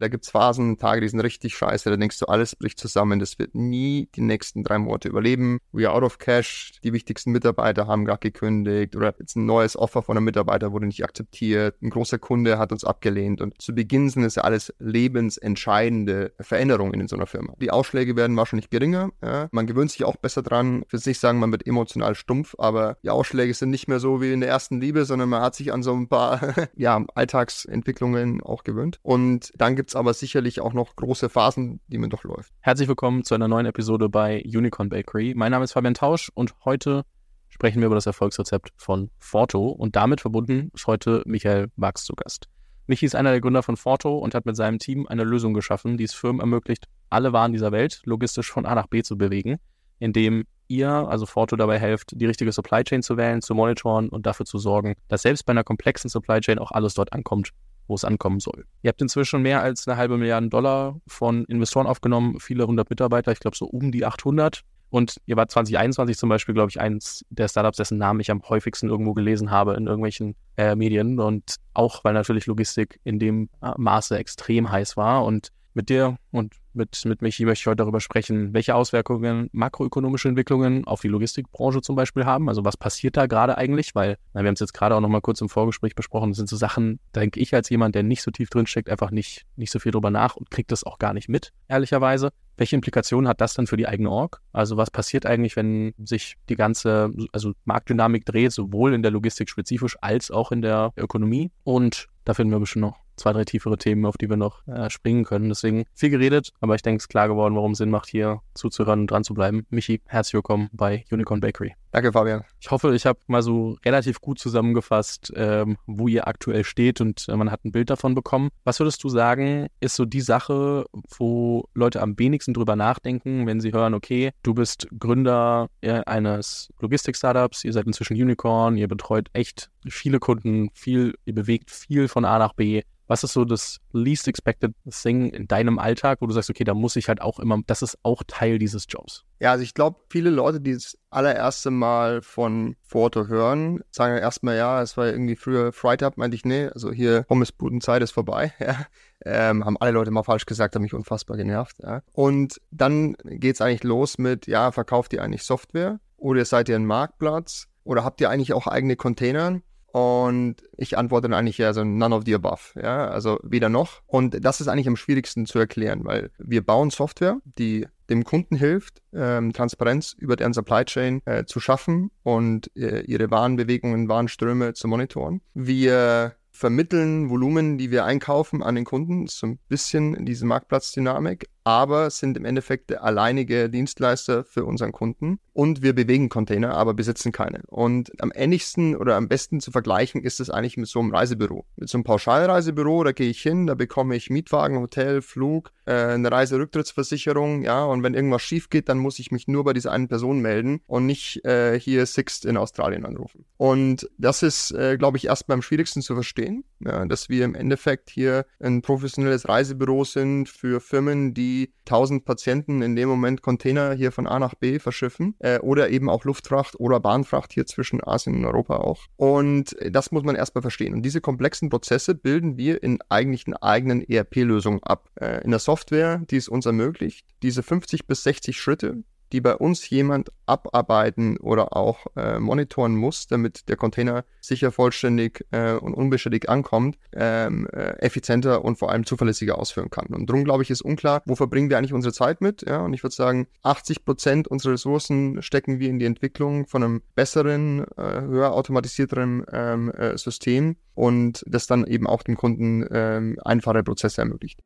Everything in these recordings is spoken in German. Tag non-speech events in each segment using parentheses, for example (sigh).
Da gibt's Phasen, Tage, die sind richtig scheiße, da denkst du, alles bricht zusammen, das wird nie die nächsten drei Monate überleben. We are out of cash, die wichtigsten Mitarbeiter haben gar gekündigt oder jetzt ein neues Offer von einem Mitarbeiter wurde nicht akzeptiert, ein großer Kunde hat uns abgelehnt und zu Beginn sind es ja alles lebensentscheidende Veränderungen in so einer Firma. Die Ausschläge werden wahrscheinlich geringer, ja. man gewöhnt sich auch besser dran, für sich sagen, man wird emotional stumpf, aber die Ausschläge sind nicht mehr so wie in der ersten Liebe, sondern man hat sich an so ein paar (laughs) ja, Alltagsentwicklungen auch gewöhnt. Und dann gibt es aber sicherlich auch noch große Phasen, die man durchläuft. Herzlich willkommen zu einer neuen Episode bei Unicorn Bakery. Mein Name ist Fabian Tausch und heute sprechen wir über das Erfolgsrezept von Forto und damit verbunden ist heute Michael Wachs zu Gast. Michi ist einer der Gründer von Forto und hat mit seinem Team eine Lösung geschaffen, die es Firmen ermöglicht, alle Waren dieser Welt logistisch von A nach B zu bewegen, indem ihr, also Forto, dabei helft, die richtige Supply Chain zu wählen, zu monitoren und dafür zu sorgen, dass selbst bei einer komplexen Supply Chain auch alles dort ankommt, wo es ankommen soll. Ihr habt inzwischen mehr als eine halbe Milliarde Dollar von Investoren aufgenommen, viele hundert Mitarbeiter, ich glaube so um die 800. Und ihr wart 2021 zum Beispiel, glaube ich, eins der Startups, dessen Namen ich am häufigsten irgendwo gelesen habe in irgendwelchen äh, Medien. Und auch, weil natürlich Logistik in dem äh, Maße extrem heiß war. Und mit dir und mit, mit Michi möchte ich heute darüber sprechen, welche Auswirkungen makroökonomische Entwicklungen auf die Logistikbranche zum Beispiel haben. Also was passiert da gerade eigentlich? Weil, na, wir haben es jetzt gerade auch noch mal kurz im Vorgespräch besprochen, das sind so Sachen, da denke ich als jemand, der nicht so tief drinsteckt, einfach nicht, nicht so viel drüber nach und kriegt das auch gar nicht mit, ehrlicherweise. Welche Implikationen hat das dann für die eigene Org? Also was passiert eigentlich, wenn sich die ganze also Marktdynamik dreht, sowohl in der Logistik spezifisch als auch in der Ökonomie? Und da finden wir bestimmt noch zwei, drei tiefere Themen, auf die wir noch äh, springen können. Deswegen viel geredet, aber ich denke, es ist klar geworden, warum es Sinn macht, hier zuzuhören und dran zu bleiben. Michi, herzlich willkommen bei Unicorn Bakery. Danke, Fabian. Ich hoffe, ich habe mal so relativ gut zusammengefasst, ähm, wo ihr aktuell steht und äh, man hat ein Bild davon bekommen. Was würdest du sagen, ist so die Sache, wo Leute am wenigsten drüber nachdenken, wenn sie hören, okay, du bist Gründer äh, eines Logistik-Startups, ihr seid inzwischen Unicorn, ihr betreut echt viele Kunden, viel, ihr bewegt viel von A nach B. Was ist so das least expected thing in deinem Alltag, wo du sagst, okay, da muss ich halt auch immer, das ist auch Teil dieses Jobs? Ja, also ich glaube, viele Leute, die das allererste Mal von Foto hören, sagen ja erstmal, ja, es war irgendwie früher Freitag, meinte ich, nee, also hier Pommesbudenzeit ist vorbei, (laughs) ja. Ähm, haben alle Leute mal falsch gesagt, haben mich unfassbar genervt, ja. Und dann geht's eigentlich los mit, ja, verkauft ihr eigentlich Software? Oder seid ihr ein Marktplatz? Oder habt ihr eigentlich auch eigene Container? Und ich antworte dann eigentlich ja so none of the above, ja, also weder noch. Und das ist eigentlich am schwierigsten zu erklären, weil wir bauen Software, die dem Kunden hilft, ähm, Transparenz über deren Supply Chain äh, zu schaffen und äh, ihre Warenbewegungen, Warenströme zu monitoren. Wir vermitteln Volumen, die wir einkaufen an den Kunden, so ein bisschen diese Marktplatzdynamik, aber sind im Endeffekt der alleinige Dienstleister für unseren Kunden und wir bewegen Container, aber besitzen keine. Und am ähnlichsten oder am besten zu vergleichen ist es eigentlich mit so einem Reisebüro. Mit so einem Pauschalreisebüro, da gehe ich hin, da bekomme ich Mietwagen, Hotel, Flug, äh, eine Reiserücktrittsversicherung, ja, und wenn irgendwas schief geht, dann muss ich mich nur bei dieser einen Person melden und nicht äh, hier Sixt in Australien anrufen. Und das ist, äh, glaube ich, erstmal am schwierigsten zu verstehen, ja, dass wir im Endeffekt hier ein professionelles Reisebüro sind für Firmen, die 1000 Patienten in dem Moment Container hier von A nach B verschiffen äh, oder eben auch Luftfracht oder Bahnfracht hier zwischen Asien und Europa auch. Und das muss man erstmal verstehen. Und diese komplexen Prozesse bilden wir in eigentlich einer eigenen ERP-Lösung ab. Äh, in der Software, die es uns ermöglicht, diese 50 bis 60 Schritte die bei uns jemand abarbeiten oder auch äh, monitoren muss, damit der Container sicher vollständig äh, und unbeschädigt ankommt, ähm, äh, effizienter und vor allem zuverlässiger ausführen kann. Und darum glaube ich, ist unklar, wo verbringen wir eigentlich unsere Zeit mit? Ja, und ich würde sagen, 80 Prozent unserer Ressourcen stecken wir in die Entwicklung von einem besseren, äh, höher automatisierteren ähm, äh, System und das dann eben auch dem Kunden ähm, einfache Prozesse ermöglicht.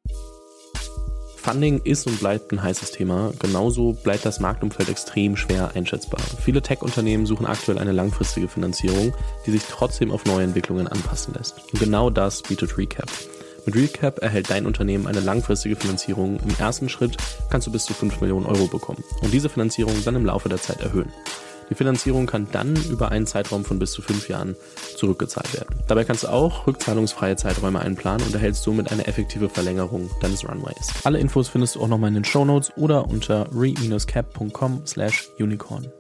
Funding ist und bleibt ein heißes Thema. Genauso bleibt das Marktumfeld extrem schwer einschätzbar. Viele Tech-Unternehmen suchen aktuell eine langfristige Finanzierung, die sich trotzdem auf neue Entwicklungen anpassen lässt. Und genau das bietet Recap. Mit Recap erhält dein Unternehmen eine langfristige Finanzierung. Im ersten Schritt kannst du bis zu 5 Millionen Euro bekommen und diese Finanzierung dann im Laufe der Zeit erhöhen. Die Finanzierung kann dann über einen Zeitraum von bis zu fünf Jahren zurückgezahlt werden. Dabei kannst du auch rückzahlungsfreie Zeiträume einplanen und erhältst somit eine effektive Verlängerung deines Runways. Alle Infos findest du auch nochmal in den Show Notes oder unter re-cap.com slash unicorn.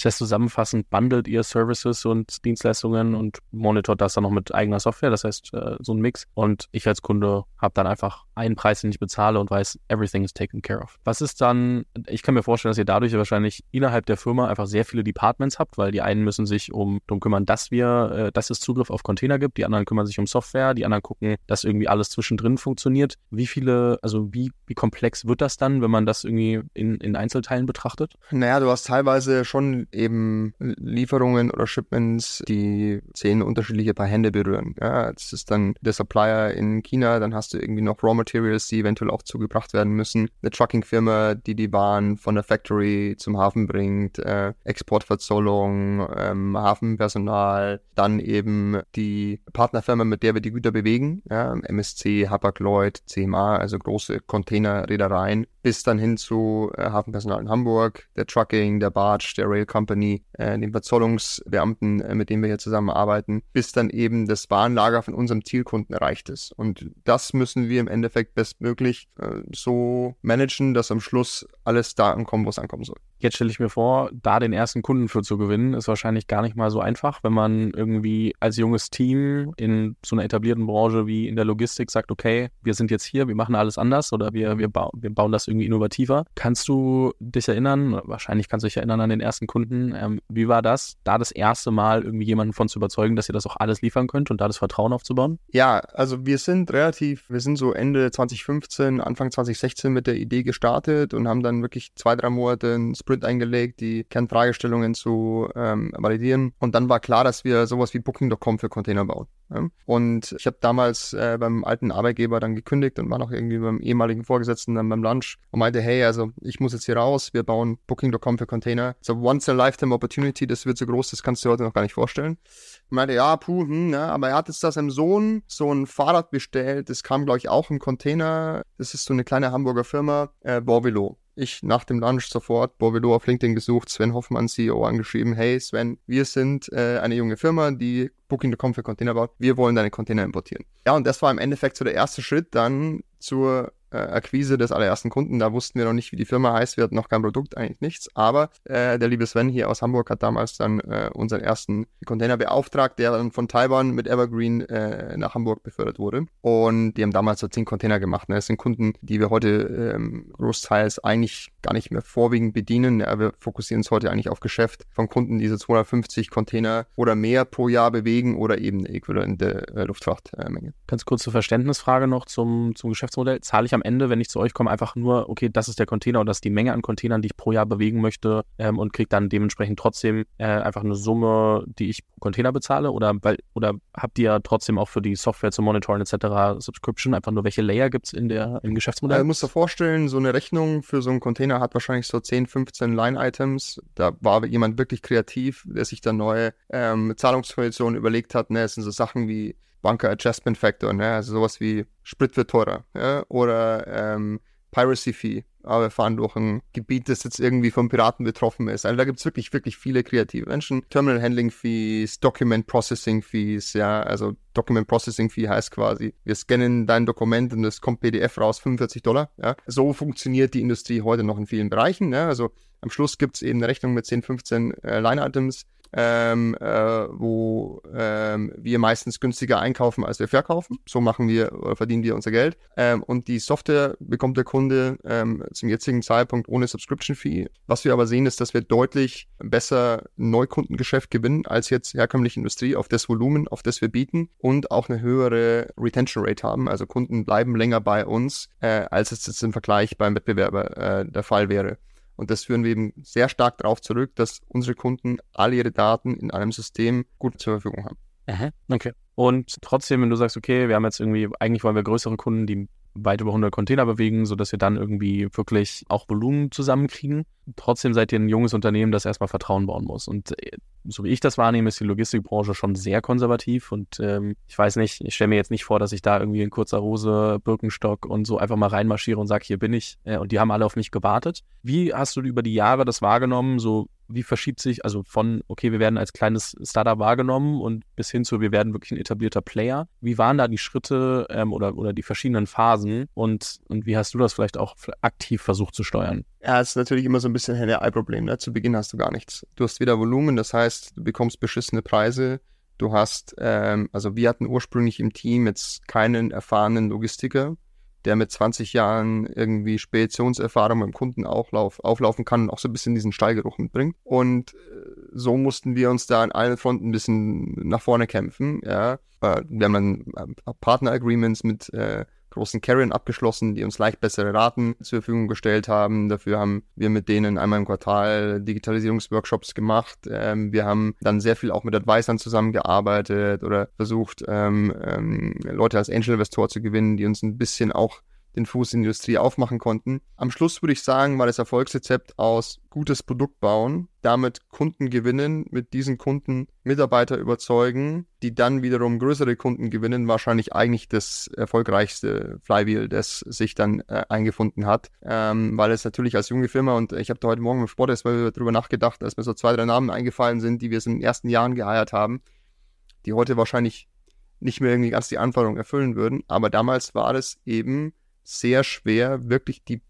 Das heißt, zusammenfassend bundelt ihr Services und Dienstleistungen und monitort das dann noch mit eigener Software. Das heißt, äh, so ein Mix. Und ich als Kunde habe dann einfach einen Preis, den ich bezahle und weiß, everything is taken care of. Was ist dann, ich kann mir vorstellen, dass ihr dadurch wahrscheinlich innerhalb der Firma einfach sehr viele Departments habt, weil die einen müssen sich um darum kümmern, dass wir, äh, dass es Zugriff auf Container gibt, die anderen kümmern sich um Software, die anderen gucken, dass irgendwie alles zwischendrin funktioniert. Wie viele, also wie, wie komplex wird das dann, wenn man das irgendwie in, in Einzelteilen betrachtet? Naja, du hast teilweise schon eben Lieferungen oder Shipments, die zehn unterschiedliche Paar Hände berühren. Ja, das ist dann der Supplier in China, dann hast du irgendwie noch Raw Materials, die eventuell auch zugebracht werden müssen. Eine Trucking-Firma, die die Waren von der Factory zum Hafen bringt, äh, Exportverzollung, ähm, Hafenpersonal, dann eben die Partnerfirma, mit der wir die Güter bewegen, ja, MSC, Hapag-Lloyd, CMA, also große Containerreedereien, bis dann hin zu äh, Hafenpersonal in Hamburg, der Trucking, der Barge, der Rail Company, äh, den Verzollungsbeamten, äh, mit denen wir hier zusammenarbeiten, bis dann eben das Warenlager von unserem Zielkunden erreicht ist. Und das müssen wir im Endeffekt bestmöglich äh, so managen, dass am Schluss alles da ankommt, wo es ankommen soll. Jetzt stelle ich mir vor, da den ersten Kunden für zu gewinnen, ist wahrscheinlich gar nicht mal so einfach, wenn man irgendwie als junges Team in so einer etablierten Branche wie in der Logistik sagt, okay, wir sind jetzt hier, wir machen alles anders oder wir, wir, ba wir bauen das irgendwie innovativer. Kannst du dich erinnern, wahrscheinlich kannst du dich erinnern an den ersten Kunden, ähm, wie war das, da das erste Mal irgendwie jemanden von zu überzeugen, dass ihr das auch alles liefern könnt und da das Vertrauen aufzubauen? Ja, also wir sind relativ, wir sind so Ende 2015, Anfang 2016 mit der Idee gestartet und haben dann wirklich zwei, drei Monate einen Sprint eingelegt, die Kernfragestellungen zu ähm, validieren. Und dann war klar, dass wir sowas wie Booking.com für Container bauen. Ja? Und ich habe damals äh, beim alten Arbeitgeber dann gekündigt und war noch irgendwie beim ehemaligen Vorgesetzten dann beim Lunch und meinte, hey, also ich muss jetzt hier raus, wir bauen Booking.com für Container. So once a lifetime opportunity, das wird so groß, das kannst du dir heute noch gar nicht vorstellen. Und meinte, ja, puh, hm, ja, aber er hat jetzt da seinem Sohn so ein Fahrrad bestellt, das kam, glaube ich, auch im Container. Das ist so eine kleine Hamburger Firma, äh, Borvilo. Ich nach dem Lunch sofort Borvelo auf LinkedIn gesucht, Sven Hoffmann, CEO, angeschrieben, hey Sven, wir sind äh, eine junge Firma, die Booking.com für Container baut. Wir wollen deine Container importieren. Ja, und das war im Endeffekt so der erste Schritt dann zur äh, Akquise des allerersten Kunden. Da wussten wir noch nicht, wie die Firma heißt. Wir hatten noch kein Produkt, eigentlich nichts. Aber äh, der liebe Sven hier aus Hamburg hat damals dann äh, unseren ersten Container beauftragt, der dann von Taiwan mit Evergreen äh, nach Hamburg befördert wurde. Und die haben damals so zehn Container gemacht. Ne? Das sind Kunden, die wir heute ähm, großteils eigentlich gar nicht mehr vorwiegend bedienen. Ja, wir fokussieren uns heute eigentlich auf Geschäft von Kunden, die so 250 Container oder mehr pro Jahr bewegen oder eben eine äquivalente äh, Luftfrachtmenge. Ganz kurze Verständnisfrage noch zum, zum Geschäftsmodell. Zahle ich am Ende, wenn ich zu euch komme, einfach nur, okay, das ist der Container und das ist die Menge an Containern, die ich pro Jahr bewegen möchte ähm, und kriege dann dementsprechend trotzdem äh, einfach eine Summe, die ich pro Container bezahle? Oder, weil, oder habt ihr trotzdem auch für die Software zum Monitoren etc. Subscription einfach nur, welche Layer gibt es in der, im Geschäftsmodell? Also, musst dir vorstellen, so eine Rechnung für so einen Container hat wahrscheinlich so 10, 15 Line-Items. Da war jemand wirklich kreativ, der sich da neue ähm, Zahlungspositionen überlegt hat. Ne? Es sind so Sachen wie Bunker Adjustment Factor, ne? also sowas wie Sprit wird teurer ja? oder ähm, Piracy Fee. Aber wir fahren durch ein Gebiet, das jetzt irgendwie vom Piraten betroffen ist. Also da gibt es wirklich, wirklich viele kreative Menschen. Terminal Handling Fees, Document Processing Fees, ja, also Document Processing Fee heißt quasi, wir scannen dein Dokument und es kommt PDF raus, 45 Dollar. Ja. So funktioniert die Industrie heute noch in vielen Bereichen. Ja. Also am Schluss gibt es eben eine Rechnung mit 10, 15 äh, Line-Items ähm, äh, wo ähm, wir meistens günstiger einkaufen, als wir verkaufen. So machen wir, oder verdienen wir unser Geld. Ähm, und die Software bekommt der Kunde ähm, zum jetzigen Zeitpunkt ohne Subscription Fee. Was wir aber sehen, ist, dass wir deutlich besser Neukundengeschäft gewinnen als jetzt herkömmliche Industrie auf das Volumen, auf das wir bieten und auch eine höhere Retention Rate haben. Also Kunden bleiben länger bei uns, äh, als es jetzt im Vergleich beim Wettbewerber äh, der Fall wäre. Und das führen wir eben sehr stark darauf zurück, dass unsere Kunden alle ihre Daten in einem System gut zur Verfügung haben. Aha, okay. Und trotzdem, wenn du sagst, okay, wir haben jetzt irgendwie, eigentlich wollen wir größere Kunden, die weit über 100 Container bewegen, sodass wir dann irgendwie wirklich auch Volumen zusammenkriegen. Trotzdem seid ihr ein junges Unternehmen, das erstmal Vertrauen bauen muss. Und äh, so wie ich das wahrnehme, ist die Logistikbranche schon sehr konservativ. Und ähm, ich weiß nicht, ich stelle mir jetzt nicht vor, dass ich da irgendwie in kurzer Hose, Birkenstock und so einfach mal reinmarschiere und sage, hier bin ich. Äh, und die haben alle auf mich gewartet. Wie hast du über die Jahre das wahrgenommen? So wie verschiebt sich, also von, okay, wir werden als kleines Startup wahrgenommen und bis hin zu, wir werden wirklich ein etablierter Player. Wie waren da die Schritte ähm, oder, oder die verschiedenen Phasen und, und wie hast du das vielleicht auch aktiv versucht zu steuern? Ja, es ist natürlich immer so ein bisschen Henne-Ei-Problem. Ne? Zu Beginn hast du gar nichts. Du hast wieder Volumen, das heißt, du bekommst beschissene Preise. Du hast, ähm, also wir hatten ursprünglich im Team jetzt keinen erfahrenen Logistiker der mit 20 Jahren irgendwie Speditionserfahrung beim Kunden auflauf, auflaufen kann und auch so ein bisschen diesen Stallgeruch mitbringt. Und äh, so mussten wir uns da an allen Fronten ein bisschen nach vorne kämpfen. Ja. Äh, wir haben dann äh, Partner-Agreements mit äh, großen Carriern abgeschlossen, die uns leicht bessere Raten zur Verfügung gestellt haben. Dafür haben wir mit denen einmal im Quartal Digitalisierungsworkshops gemacht. Ähm, wir haben dann sehr viel auch mit Advisern zusammengearbeitet oder versucht, ähm, ähm, Leute als Angel-Investor zu gewinnen, die uns ein bisschen auch den Fuß in die Industrie aufmachen konnten. Am Schluss würde ich sagen, war das Erfolgsrezept aus gutes Produkt bauen, damit Kunden gewinnen, mit diesen Kunden Mitarbeiter überzeugen, die dann wiederum größere Kunden gewinnen, wahrscheinlich eigentlich das erfolgreichste Flywheel, das sich dann äh, eingefunden hat, ähm, weil es natürlich als junge Firma und ich habe da heute Morgen im Sport erst mal darüber nachgedacht, als mir so zwei, drei Namen eingefallen sind, die wir in den ersten Jahren geheiert haben, die heute wahrscheinlich nicht mehr irgendwie ganz die Anforderungen erfüllen würden, aber damals war es eben sehr schwer, wirklich die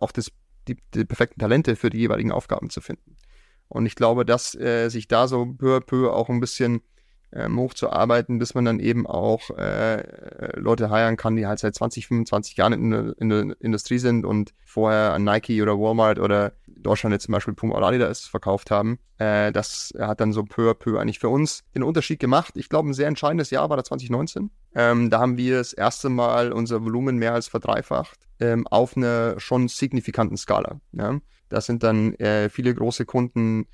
auch das, die, die, perfekten Talente für die jeweiligen Aufgaben zu finden. Und ich glaube, dass äh, sich da so peu à peu auch ein bisschen ähm, hochzuarbeiten, bis man dann eben auch äh, Leute heiren kann, die halt seit 20, 25 Jahren in der, in der Industrie sind und vorher an Nike oder Walmart oder Deutschland jetzt zum Beispiel Puma oder Adidas verkauft haben. Äh, das hat dann so peu à peu eigentlich für uns den Unterschied gemacht. Ich glaube, ein sehr entscheidendes Jahr war da 2019. Ähm, da haben wir das erste Mal unser Volumen mehr als verdreifacht ähm, auf einer schon signifikanten Skala. Ja? Das sind dann äh, viele große Kunden,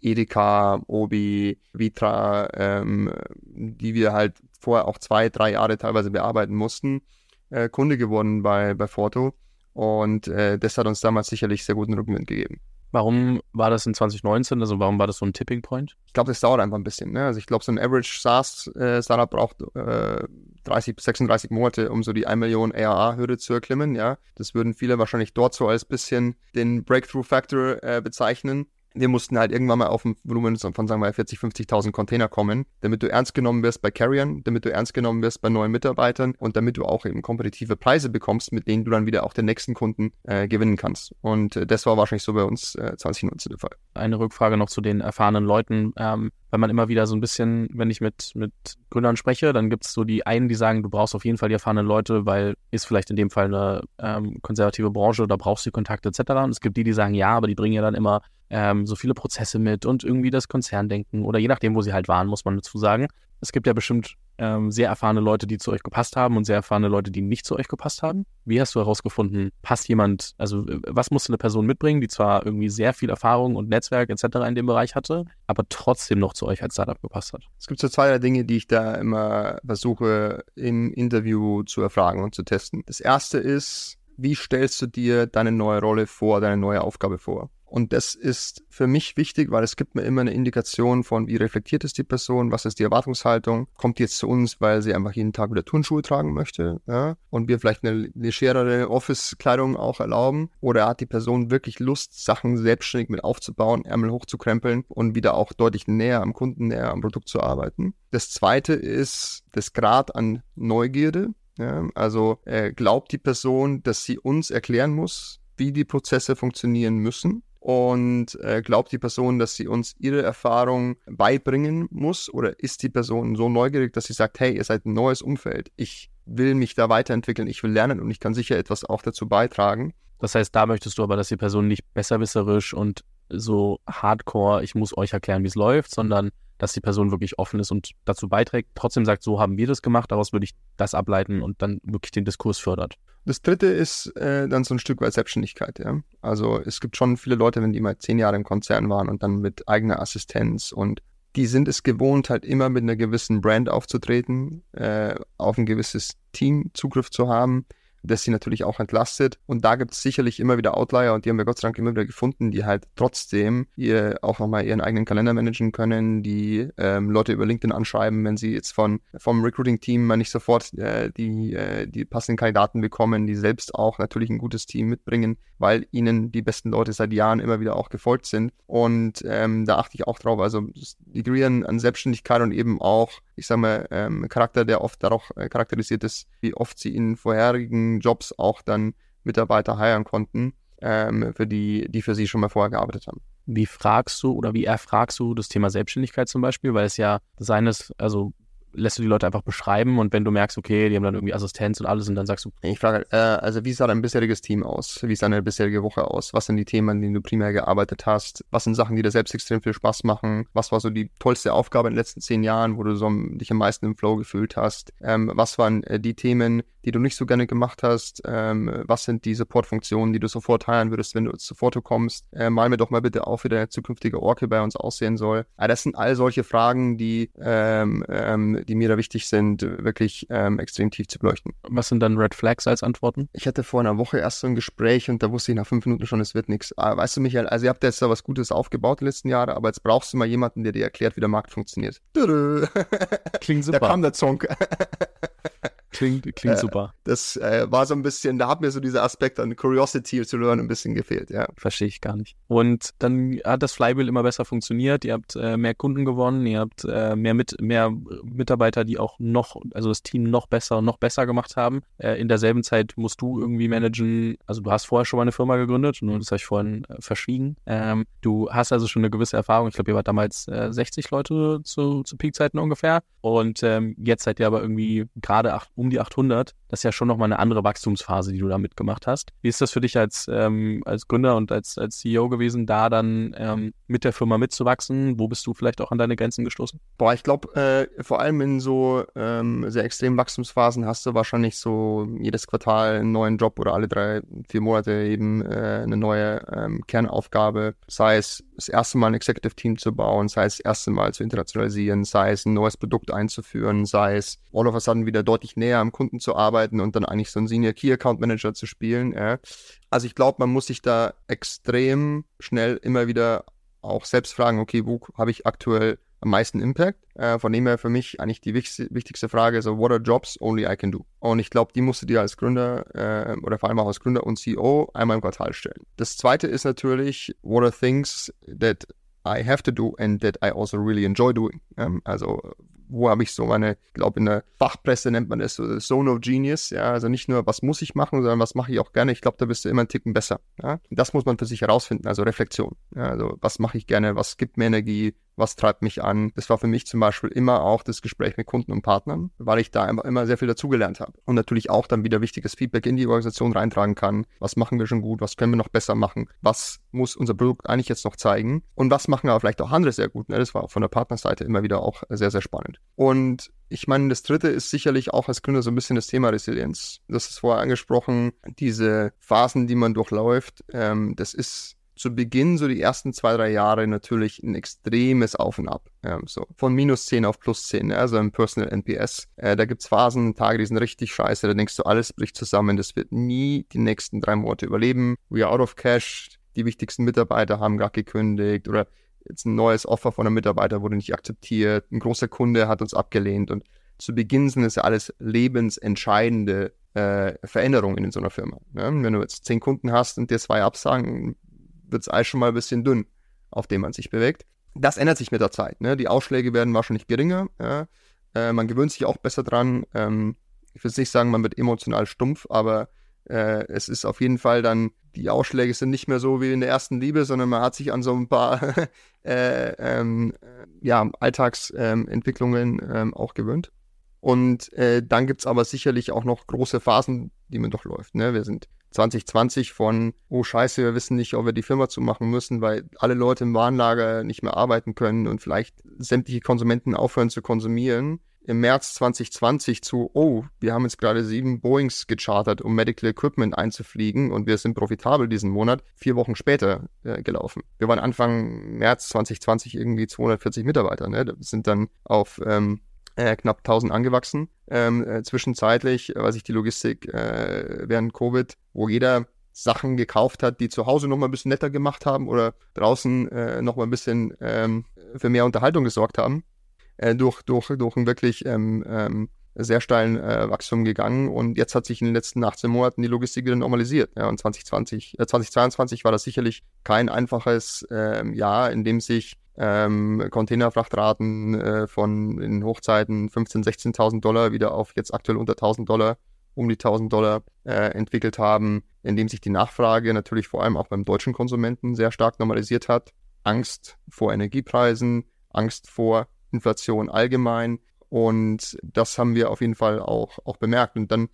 Edeka, Obi, Vitra, ähm, die wir halt vorher auch zwei, drei Jahre teilweise bearbeiten mussten, äh, Kunde geworden bei, bei Forto. Und äh, das hat uns damals sicherlich sehr guten Rückenwind gegeben. Warum war das in 2019? Also warum war das so ein Tipping Point? Ich glaube, das dauert einfach ein bisschen. Ne? Also ich glaube, so ein Average SaaS-Startup äh, braucht äh, 30 bis 36 Monate, um so die 1 Million ARA-Hürde zu erklimmen. Ja, Das würden viele wahrscheinlich dort so als bisschen den Breakthrough-Factor äh, bezeichnen wir mussten halt irgendwann mal auf ein Volumen von, sagen wir mal, 40, 50.000 Container kommen, damit du ernst genommen wirst bei Carriern, damit du ernst genommen wirst bei neuen Mitarbeitern und damit du auch eben kompetitive Preise bekommst, mit denen du dann wieder auch den nächsten Kunden äh, gewinnen kannst. Und äh, das war wahrscheinlich so bei uns äh, 2019 der Fall. Eine Rückfrage noch zu den erfahrenen Leuten. Ähm, weil man immer wieder so ein bisschen, wenn ich mit, mit Gründern spreche, dann gibt es so die einen, die sagen, du brauchst auf jeden Fall die erfahrenen Leute, weil ist vielleicht in dem Fall eine ähm, konservative Branche oder brauchst du Kontakte etc. Und es gibt die, die sagen, ja, aber die bringen ja dann immer ähm, so viele Prozesse mit und irgendwie das Konzerndenken oder je nachdem, wo sie halt waren, muss man dazu sagen. Es gibt ja bestimmt ähm, sehr erfahrene Leute, die zu euch gepasst haben und sehr erfahrene Leute, die nicht zu euch gepasst haben. Wie hast du herausgefunden, passt jemand, also was musste eine Person mitbringen, die zwar irgendwie sehr viel Erfahrung und Netzwerk etc. in dem Bereich hatte, aber trotzdem noch zu euch als Startup gepasst hat? Es gibt so zwei Dinge, die ich da immer versuche im Interview zu erfragen und zu testen. Das erste ist, wie stellst du dir deine neue Rolle vor, deine neue Aufgabe vor? Und das ist für mich wichtig, weil es gibt mir immer eine Indikation von, wie reflektiert ist die Person, was ist die Erwartungshaltung, kommt jetzt zu uns, weil sie einfach jeden Tag wieder Turnschuhe tragen möchte ja? und wir vielleicht eine legerere Office-Kleidung auch erlauben oder hat die Person wirklich Lust, Sachen selbstständig mit aufzubauen, Ärmel hochzukrempeln und wieder auch deutlich näher am Kunden, näher am Produkt zu arbeiten. Das zweite ist das Grad an Neugierde. Ja? Also äh, glaubt die Person, dass sie uns erklären muss, wie die Prozesse funktionieren müssen und äh, glaubt die Person, dass sie uns ihre Erfahrung beibringen muss? Oder ist die Person so neugierig, dass sie sagt, hey, ihr seid ein neues Umfeld, ich will mich da weiterentwickeln, ich will lernen und ich kann sicher etwas auch dazu beitragen. Das heißt, da möchtest du aber, dass die Person nicht besserwisserisch und so hardcore, ich muss euch erklären, wie es läuft, sondern dass die Person wirklich offen ist und dazu beiträgt, trotzdem sagt, so haben wir das gemacht, daraus würde ich das ableiten und dann wirklich den Diskurs fördert. Das dritte ist äh, dann so ein Stück weit Selbstständigkeit, ja. Also es gibt schon viele Leute, wenn die mal zehn Jahre im Konzern waren und dann mit eigener Assistenz und die sind es gewohnt, halt immer mit einer gewissen Brand aufzutreten, äh, auf ein gewisses Team Zugriff zu haben, das sie natürlich auch entlastet. Und da gibt es sicherlich immer wieder Outlier und die haben wir Gott sei Dank immer wieder gefunden, die halt trotzdem ihr auch nochmal ihren eigenen Kalender managen können, die ähm, Leute über LinkedIn anschreiben, wenn sie jetzt von vom Recruiting-Team mal nicht sofort äh, die, äh, die passenden Kandidaten bekommen, die selbst auch natürlich ein gutes Team mitbringen, weil ihnen die besten Leute seit Jahren immer wieder auch gefolgt sind. Und ähm, da achte ich auch drauf. Also Degree an, an Selbstständigkeit und eben auch, ich sage mal, ähm, Charakter, der oft darauf äh, charakterisiert ist, wie oft sie in vorherigen Jobs auch dann Mitarbeiter heiren konnten, ähm, für die, die für sie schon mal vorher gearbeitet haben. Wie fragst du oder wie erfragst du das Thema Selbstständigkeit zum Beispiel? Weil es ja seines, also lässt du die Leute einfach beschreiben und wenn du merkst, okay, die haben dann irgendwie Assistenz und alles und dann sagst du. Ich frage, äh, also wie sah dein bisheriges Team aus? Wie sah deine bisherige Woche aus? Was sind die Themen, an denen du primär gearbeitet hast? Was sind Sachen, die dir selbst extrem viel Spaß machen? Was war so die tollste Aufgabe in den letzten zehn Jahren, wo du so dich am meisten im Flow gefühlt hast? Ähm, was waren äh, die Themen, die du nicht so gerne gemacht hast? Ähm, was sind die Supportfunktionen, die du sofort heilen würdest, wenn du sofort kommst? Äh, mal mir doch mal bitte auf, wie der zukünftige Orke bei uns aussehen soll. Aber das sind all solche Fragen, die ähm, ähm, die mir da wichtig sind, wirklich ähm, extrem tief zu beleuchten. Was sind dann Red Flags als Antworten? Ich hatte vor einer Woche erst so ein Gespräch und da wusste ich nach fünf Minuten schon, es wird nichts. Ah, weißt du, Michael, also ihr habt jetzt da was Gutes aufgebaut die letzten Jahre, aber jetzt brauchst du mal jemanden, der dir erklärt, wie der Markt funktioniert. Klingt super. Da kam der Zonk. Klingt, klingt äh, super. Das äh, war so ein bisschen, da hat mir so dieser Aspekt an Curiosity to learn ein bisschen gefehlt, ja. Verstehe ich gar nicht. Und dann hat das Flywheel immer besser funktioniert. Ihr habt äh, mehr Kunden gewonnen, ihr habt äh, mehr, mit, mehr Mitarbeiter, die auch noch, also das Team noch besser, noch besser gemacht haben. Äh, in derselben Zeit musst du irgendwie managen, also du hast vorher schon mal eine Firma gegründet, nur das habe ich vorhin äh, verschwiegen. Ähm, du hast also schon eine gewisse Erfahrung. Ich glaube, ihr wart damals 60 Leute zu, zu Peakzeiten ungefähr. Und ähm, jetzt seid ihr aber irgendwie gerade um die 800. Das ist ja schon nochmal eine andere Wachstumsphase, die du da mitgemacht hast. Wie ist das für dich als, ähm, als Gründer und als, als CEO gewesen, da dann ähm, mit der Firma mitzuwachsen? Wo bist du vielleicht auch an deine Grenzen gestoßen? Boah, ich glaube, äh, vor allem in so ähm, sehr extremen Wachstumsphasen hast du wahrscheinlich so jedes Quartal einen neuen Job oder alle drei, vier Monate eben äh, eine neue ähm, Kernaufgabe. Sei es das erste Mal ein Executive Team zu bauen, sei es das erste Mal zu internationalisieren, sei es ein neues Produkt einzuführen, sei es all of a sudden wieder deutlich näher am Kunden zu arbeiten und dann eigentlich so ein Senior Key Account Manager zu spielen. Ja. Also ich glaube, man muss sich da extrem schnell immer wieder auch selbst fragen, okay, wo habe ich aktuell am meisten Impact? Äh, von dem her für mich eigentlich die wichtigste, Frage, so what are jobs only I can do? Und ich glaube, die musst du dir als Gründer äh, oder vor allem auch als Gründer und CEO einmal im Quartal stellen. Das zweite ist natürlich, what are things that I have to do and that I also really enjoy doing. Ähm, also wo habe ich so meine, ich glaube in der Fachpresse nennt man das so Zone of Genius, ja, also nicht nur, was muss ich machen, sondern was mache ich auch gerne. Ich glaube, da bist du immer einen Ticken besser. Ja? das muss man für sich herausfinden, also Reflexion. Ja? Also was mache ich gerne, was gibt mir Energie, was treibt mich an. Das war für mich zum Beispiel immer auch das Gespräch mit Kunden und Partnern, weil ich da immer, immer sehr viel dazugelernt habe. Und natürlich auch dann wieder wichtiges Feedback in die Organisation reintragen kann. Was machen wir schon gut? Was können wir noch besser machen? Was muss unser Produkt eigentlich jetzt noch zeigen? Und was machen aber vielleicht auch andere sehr gut? Ne? Das war auch von der Partnerseite immer wieder auch sehr, sehr spannend. Und ich meine, das dritte ist sicherlich auch als Gründer so ein bisschen das Thema Resilienz. Das ist vorher angesprochen, diese Phasen, die man durchläuft, ähm, das ist zu Beginn, so die ersten zwei, drei Jahre, natürlich ein extremes Auf und Ab. Ähm, so von minus 10 auf plus 10, ne? also im Personal NPS. Äh, da es Phasen, Tage, die sind richtig scheiße, da denkst du, alles bricht zusammen, das wird nie die nächsten drei Monate überleben. We are out of cash, die wichtigsten Mitarbeiter haben gar gekündigt oder jetzt ein neues Offer von einem Mitarbeiter wurde nicht akzeptiert, ein großer Kunde hat uns abgelehnt und zu Beginn sind es ja alles lebensentscheidende äh, Veränderungen in so einer Firma. Ne? Wenn du jetzt zehn Kunden hast und dir zwei absagen, wird es Eis schon mal ein bisschen dünn, auf dem man sich bewegt. Das ändert sich mit der Zeit. Ne? Die Ausschläge werden wahrscheinlich geringer. Ja? Äh, man gewöhnt sich auch besser dran. Ähm, ich will nicht sagen, man wird emotional stumpf, aber äh, es ist auf jeden Fall dann, die Ausschläge sind nicht mehr so wie in der ersten Liebe, sondern man hat sich an so ein paar (laughs) äh, ähm, ja, Alltagsentwicklungen ähm, auch gewöhnt. Und äh, dann gibt es aber sicherlich auch noch große Phasen, die man durchläuft. Ne? Wir sind 2020 von, oh scheiße, wir wissen nicht, ob wir die Firma zumachen müssen, weil alle Leute im Warenlager nicht mehr arbeiten können und vielleicht sämtliche Konsumenten aufhören zu konsumieren. Im März 2020 zu, oh, wir haben jetzt gerade sieben Boeings gechartert, um Medical Equipment einzufliegen und wir sind profitabel diesen Monat, vier Wochen später äh, gelaufen. Wir waren Anfang März 2020 irgendwie 240 Mitarbeiter, ne? Sind dann auf ähm, äh, knapp 1000 angewachsen. Ähm, äh, zwischenzeitlich, äh, sich die Logistik äh, während Covid, wo jeder Sachen gekauft hat, die zu Hause noch mal ein bisschen netter gemacht haben oder draußen äh, noch mal ein bisschen ähm, für mehr Unterhaltung gesorgt haben, äh, durch, durch, durch ein wirklich ähm, ähm, sehr steilen äh, Wachstum gegangen und jetzt hat sich in den letzten 18 Monaten die Logistik wieder normalisiert. Ja, und 2020, äh, 2022 war das sicherlich kein einfaches äh, Jahr, in dem sich ähm, Containerfrachtraten äh, von in Hochzeiten 15.000, 16.000 Dollar wieder auf jetzt aktuell unter 1.000 Dollar, um die 1.000 Dollar äh, entwickelt haben, in dem sich die Nachfrage natürlich vor allem auch beim deutschen Konsumenten sehr stark normalisiert hat. Angst vor Energiepreisen, Angst vor Inflation allgemein, und das haben wir auf jeden Fall auch, auch bemerkt. Und dann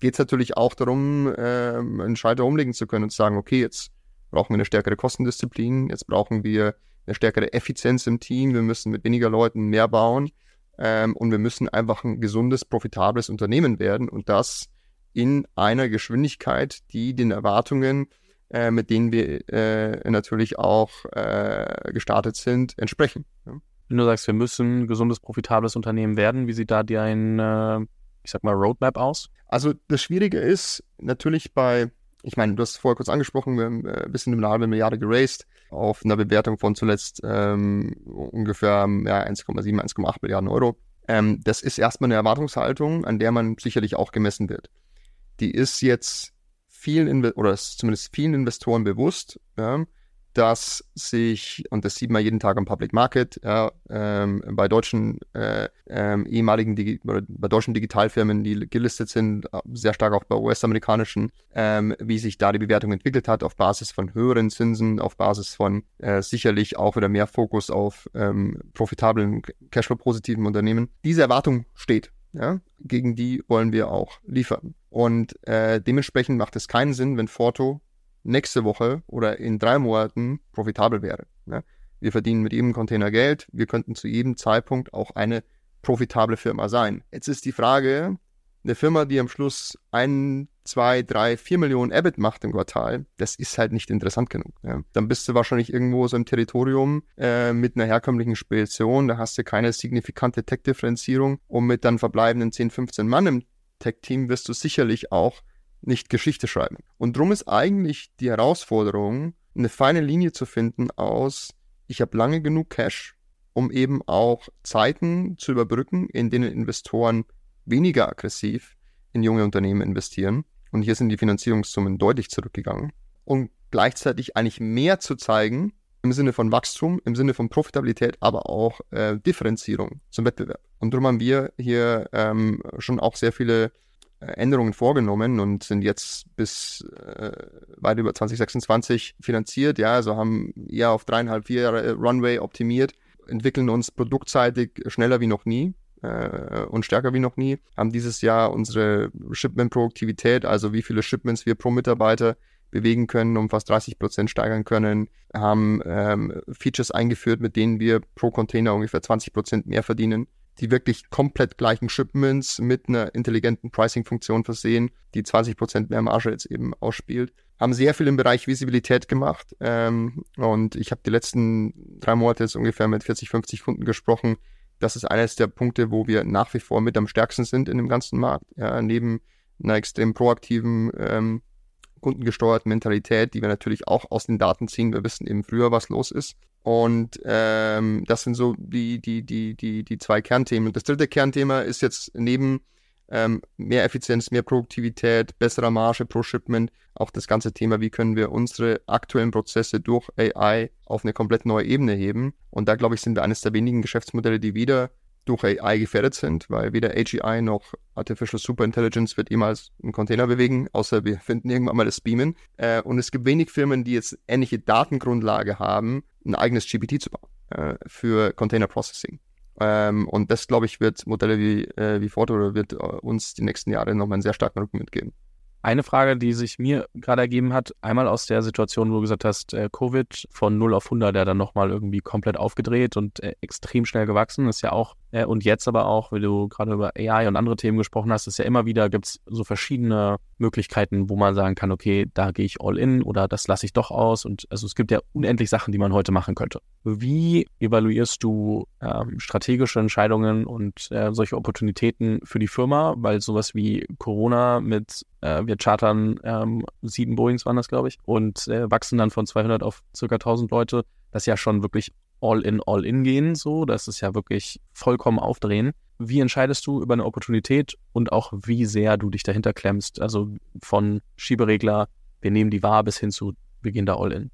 geht es natürlich auch darum, äh, einen Schalter umlegen zu können und zu sagen, okay, jetzt brauchen wir eine stärkere Kostendisziplin, jetzt brauchen wir eine stärkere Effizienz im Team, wir müssen mit weniger Leuten mehr bauen ähm, und wir müssen einfach ein gesundes, profitables Unternehmen werden und das in einer Geschwindigkeit, die den Erwartungen, äh, mit denen wir äh, natürlich auch äh, gestartet sind, entsprechen. Ja. Wenn du sagst, wir müssen ein gesundes, profitables Unternehmen werden, wie sieht da dein, äh, ich sag mal, Roadmap aus? Also das Schwierige ist natürlich bei, ich meine, du hast es vorher kurz angesprochen, wir haben äh, ein bisschen eine halbe Milliarde geraced auf einer Bewertung von zuletzt ähm, ungefähr ja, 1,7, 1,8 Milliarden Euro. Ähm, das ist erstmal eine Erwartungshaltung, an der man sicherlich auch gemessen wird. Die ist jetzt vielen Inve oder ist zumindest vielen Investoren bewusst, ja, dass sich, und das sieht man jeden Tag am Public Market, ja, ähm, bei deutschen äh, ähm, ehemaligen Digi bei deutschen Digitalfirmen, die gelistet sind, sehr stark auch bei US-amerikanischen, ähm, wie sich da die Bewertung entwickelt hat, auf Basis von höheren Zinsen, auf Basis von äh, sicherlich auch wieder mehr Fokus auf ähm, profitablen, cashflow-positiven Unternehmen. Diese Erwartung steht. Ja, gegen die wollen wir auch liefern. Und äh, dementsprechend macht es keinen Sinn, wenn Forto nächste Woche oder in drei Monaten profitabel wäre. Ne? Wir verdienen mit jedem Container Geld. Wir könnten zu jedem Zeitpunkt auch eine profitable Firma sein. Jetzt ist die Frage, eine Firma, die am Schluss ein, zwei, drei, vier Millionen EBIT macht im Quartal, das ist halt nicht interessant genug. Ja. Dann bist du wahrscheinlich irgendwo so im Territorium äh, mit einer herkömmlichen Spedition, da hast du keine signifikante Tech-Differenzierung und mit dann verbleibenden 10, 15 Mann im Tech-Team wirst du sicherlich auch nicht Geschichte schreiben. Und drum ist eigentlich die Herausforderung, eine feine Linie zu finden aus, ich habe lange genug Cash, um eben auch Zeiten zu überbrücken, in denen Investoren weniger aggressiv in junge Unternehmen investieren. Und hier sind die Finanzierungssummen deutlich zurückgegangen. Und gleichzeitig eigentlich mehr zu zeigen im Sinne von Wachstum, im Sinne von Profitabilität, aber auch äh, Differenzierung zum Wettbewerb. Und darum haben wir hier ähm, schon auch sehr viele Änderungen vorgenommen und sind jetzt bis äh, weit über 2026 finanziert. Ja, also haben eher auf dreieinhalb, vier Jahre Runway optimiert, entwickeln uns produktseitig schneller wie noch nie äh, und stärker wie noch nie. Haben dieses Jahr unsere Shipment-Produktivität, also wie viele Shipments wir pro Mitarbeiter bewegen können, um fast 30 Prozent steigern können, haben ähm, Features eingeführt, mit denen wir pro Container ungefähr 20 Prozent mehr verdienen die wirklich komplett gleichen Shipments mit einer intelligenten Pricing-Funktion versehen, die 20% mehr Marge jetzt eben ausspielt. Haben sehr viel im Bereich Visibilität gemacht ähm, und ich habe die letzten drei Monate jetzt ungefähr mit 40, 50 Kunden gesprochen. Das ist eines der Punkte, wo wir nach wie vor mit am stärksten sind in dem ganzen Markt. Ja, neben einer extrem proaktiven ähm, kundengesteuerten Mentalität, die wir natürlich auch aus den Daten ziehen. Wir wissen eben früher, was los ist. Und ähm, das sind so die, die, die, die, die zwei Kernthemen. Das dritte Kernthema ist jetzt neben ähm, mehr Effizienz, mehr Produktivität, besserer Marge pro Shipment, auch das ganze Thema, wie können wir unsere aktuellen Prozesse durch AI auf eine komplett neue Ebene heben. Und da, glaube ich, sind wir eines der wenigen Geschäftsmodelle, die wieder durch AI gefährdet sind, weil weder AGI noch Artificial Superintelligence wird jemals einen Container bewegen, außer wir (laughs) finden irgendwann mal das Beamen. Äh, und es gibt wenig Firmen, die jetzt ähnliche Datengrundlage haben, ein eigenes GPT zu bauen äh, für Container Processing. Ähm, und das, glaube ich, wird Modelle wie, äh, wie Forto wird äh, uns die nächsten Jahre nochmal einen sehr starken Rücken mitgeben. Eine Frage, die sich mir gerade ergeben hat, einmal aus der Situation, wo du gesagt hast, äh, Covid von 0 auf 100, der dann nochmal irgendwie komplett aufgedreht und äh, extrem schnell gewachsen ist ja auch. Äh, und jetzt aber auch, wie du gerade über AI und andere Themen gesprochen hast, ist ja immer wieder, gibt es so verschiedene Möglichkeiten, wo man sagen kann, okay, da gehe ich all in oder das lasse ich doch aus. Und also es gibt ja unendlich Sachen, die man heute machen könnte. Wie evaluierst du ähm, strategische Entscheidungen und äh, solche Opportunitäten für die Firma? Weil sowas wie Corona mit, äh, wir chartern ähm, sieben Boeings waren das, glaube ich, und äh, wachsen dann von 200 auf circa 1000 Leute, das ist ja schon wirklich all in, all in gehen, so. Das ist ja wirklich vollkommen aufdrehen. Wie entscheidest du über eine Opportunität und auch wie sehr du dich dahinter klemmst? Also von Schieberegler, wir nehmen die wahr bis hin zu, wir gehen da all in.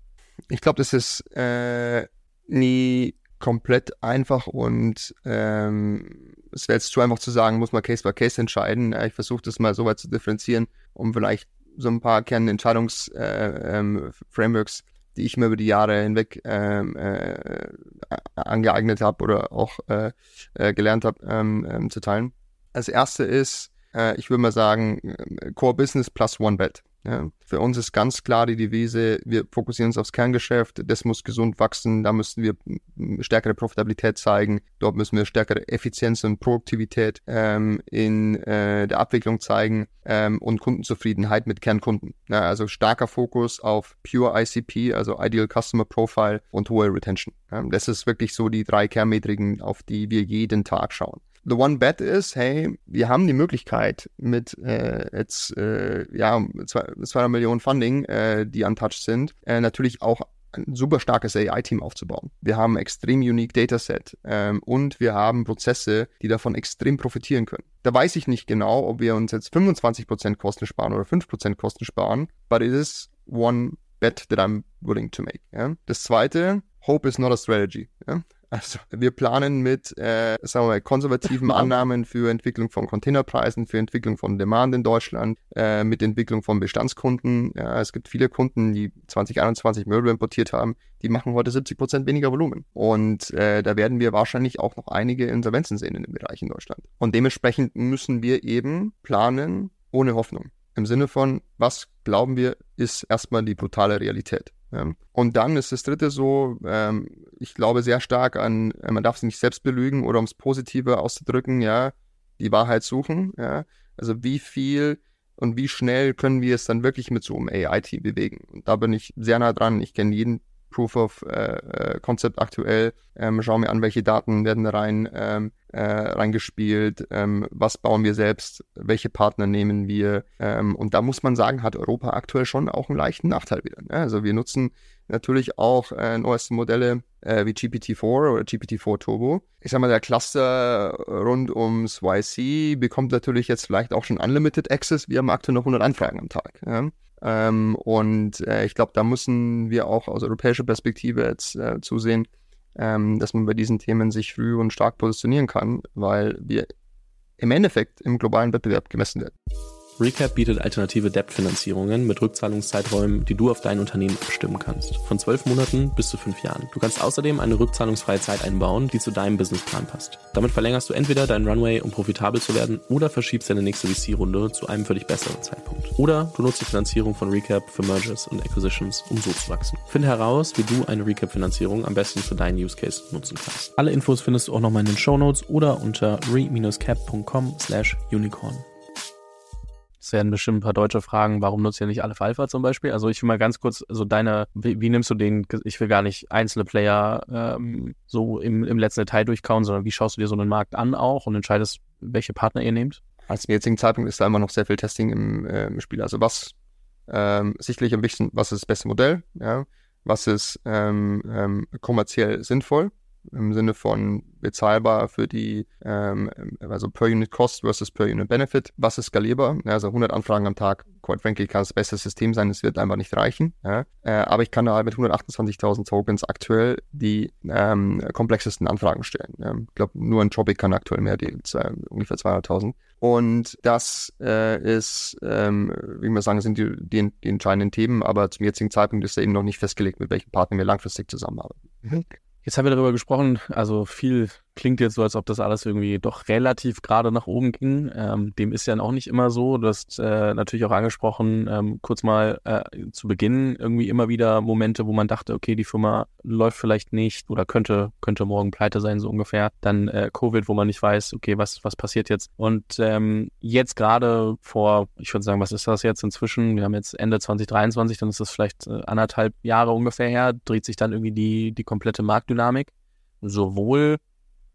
Ich glaube, das ist äh, nie komplett einfach und ähm, es wäre jetzt zu einfach zu sagen, muss man Case by Case entscheiden. Ich versuche das mal so weit zu differenzieren, um vielleicht so ein paar Kernentscheidungsframeworks äh, ähm, die ich mir über die Jahre hinweg ähm, äh, angeeignet habe oder auch äh, äh, gelernt habe, ähm, ähm, zu teilen. Das erste ist, äh, ich würde mal sagen, äh, Core Business plus One Bet. Ja, für uns ist ganz klar die Devise, wir fokussieren uns aufs Kerngeschäft, das muss gesund wachsen, da müssen wir stärkere Profitabilität zeigen, dort müssen wir stärkere Effizienz und Produktivität ähm, in äh, der Abwicklung zeigen ähm, und Kundenzufriedenheit mit Kernkunden. Ja, also starker Fokus auf Pure ICP, also Ideal Customer Profile und hohe Retention. Ja, das ist wirklich so die drei Kernmetriken, auf die wir jeden Tag schauen. The One Bet ist, hey, wir haben die Möglichkeit mit äh, jetzt äh, ja 200 Millionen Funding, äh, die untouched sind, äh, natürlich auch ein super starkes AI-Team aufzubauen. Wir haben ein extrem unique Dataset ähm, und wir haben Prozesse, die davon extrem profitieren können. Da weiß ich nicht genau, ob wir uns jetzt 25% Kosten sparen oder 5% Kosten sparen, but it is one bet that I'm willing to make. Ja? Das zweite, Hope is not a strategy. Ja? Also wir planen mit, äh, sagen wir mal, konservativen (laughs) Annahmen für Entwicklung von Containerpreisen, für Entwicklung von Demand in Deutschland, äh, mit Entwicklung von Bestandskunden. Ja, es gibt viele Kunden, die 2021 Möbel importiert haben, die machen heute 70 Prozent weniger Volumen. Und äh, da werden wir wahrscheinlich auch noch einige Insolvenzen sehen in dem Bereich in Deutschland. Und dementsprechend müssen wir eben planen ohne Hoffnung. Im Sinne von, was glauben wir, ist erstmal die brutale Realität. Ja. Und dann ist das dritte so, ähm, ich glaube sehr stark an, äh, man darf sich nicht selbst belügen oder um es Positive auszudrücken, ja, die Wahrheit suchen, ja. Also wie viel und wie schnell können wir es dann wirklich mit so einem AI-Team bewegen? Und da bin ich sehr nah dran. Ich kenne jeden Proof of äh, äh, Concept aktuell, ähm, schauen wir an, welche Daten werden rein, ähm, äh, reingespielt, ähm, was bauen wir selbst, welche Partner nehmen wir. Ähm, und da muss man sagen, hat Europa aktuell schon auch einen leichten Nachteil wieder. Ne? Also wir nutzen natürlich auch äh, neueste Modelle äh, wie GPT-4 oder GPT-4 Turbo. Ich sag mal, der Cluster rund ums YC bekommt natürlich jetzt vielleicht auch schon Unlimited Access. Wir haben aktuell noch 100 Anfragen am Tag. Ja? Ähm, und äh, ich glaube, da müssen wir auch aus europäischer Perspektive jetzt äh, zusehen, ähm, dass man bei diesen Themen sich früh und stark positionieren kann, weil wir im Endeffekt im globalen Wettbewerb gemessen werden. Recap bietet alternative Debt-Finanzierungen mit Rückzahlungszeiträumen, die du auf dein Unternehmen bestimmen kannst. Von zwölf Monaten bis zu fünf Jahren. Du kannst außerdem eine rückzahlungsfreie Zeit einbauen, die zu deinem Businessplan passt. Damit verlängerst du entweder deinen Runway, um profitabel zu werden, oder verschiebst deine nächste VC-Runde zu einem dich besseren Zeitpunkt. Oder du nutzt die Finanzierung von Recap für Mergers und Acquisitions, um so zu wachsen. Finde heraus, wie du eine Recap-Finanzierung am besten für deinen Use Case nutzen kannst. Alle Infos findest du auch nochmal in den Show Notes oder unter re-cap.com slash unicorn. Es werden bestimmt ein paar Deutsche fragen, warum nutzt ihr nicht Aleph Alpha zum Beispiel? Also ich will mal ganz kurz, also deine, wie, wie nimmst du den, ich will gar nicht einzelne Player ähm, so im, im letzten Detail durchkauen, sondern wie schaust du dir so einen Markt an auch und entscheidest, welche Partner ihr nehmt? Als jetzigen Zeitpunkt ist da immer noch sehr viel Testing im, äh, im Spiel. Also was ähm, sicherlich am wichtigsten, was ist das beste Modell, ja, was ist ähm, ähm, kommerziell sinnvoll im Sinne von bezahlbar für die, ähm, also per Unit Cost versus per Unit Benefit. Was ist skalierbar? Also 100 Anfragen am Tag, quite frankly, kann das beste System sein, es wird einfach nicht reichen. Ja? Äh, aber ich kann da halt mit 128.000 Tokens aktuell die ähm, komplexesten Anfragen stellen. Ja? Ich glaube, nur ein Tropic kann aktuell mehr, die äh, ungefähr 200.000. Und das äh, ist, ähm, wie wir sagen, sind die, die, die, entscheidenden Themen, aber zum jetzigen Zeitpunkt ist da eben noch nicht festgelegt, mit welchen Partnern wir langfristig zusammenarbeiten. Jetzt haben wir darüber gesprochen, also viel klingt jetzt so, als ob das alles irgendwie doch relativ gerade nach oben ging. Ähm, dem ist ja auch nicht immer so. Du hast äh, natürlich auch angesprochen, ähm, kurz mal äh, zu Beginn irgendwie immer wieder Momente, wo man dachte, okay, die Firma läuft vielleicht nicht oder könnte, könnte morgen pleite sein, so ungefähr. Dann äh, Covid, wo man nicht weiß, okay, was, was passiert jetzt? Und ähm, jetzt gerade vor, ich würde sagen, was ist das jetzt inzwischen? Wir haben jetzt Ende 2023, dann ist das vielleicht äh, anderthalb Jahre ungefähr her, dreht sich dann irgendwie die, die komplette Marktdynamik sowohl,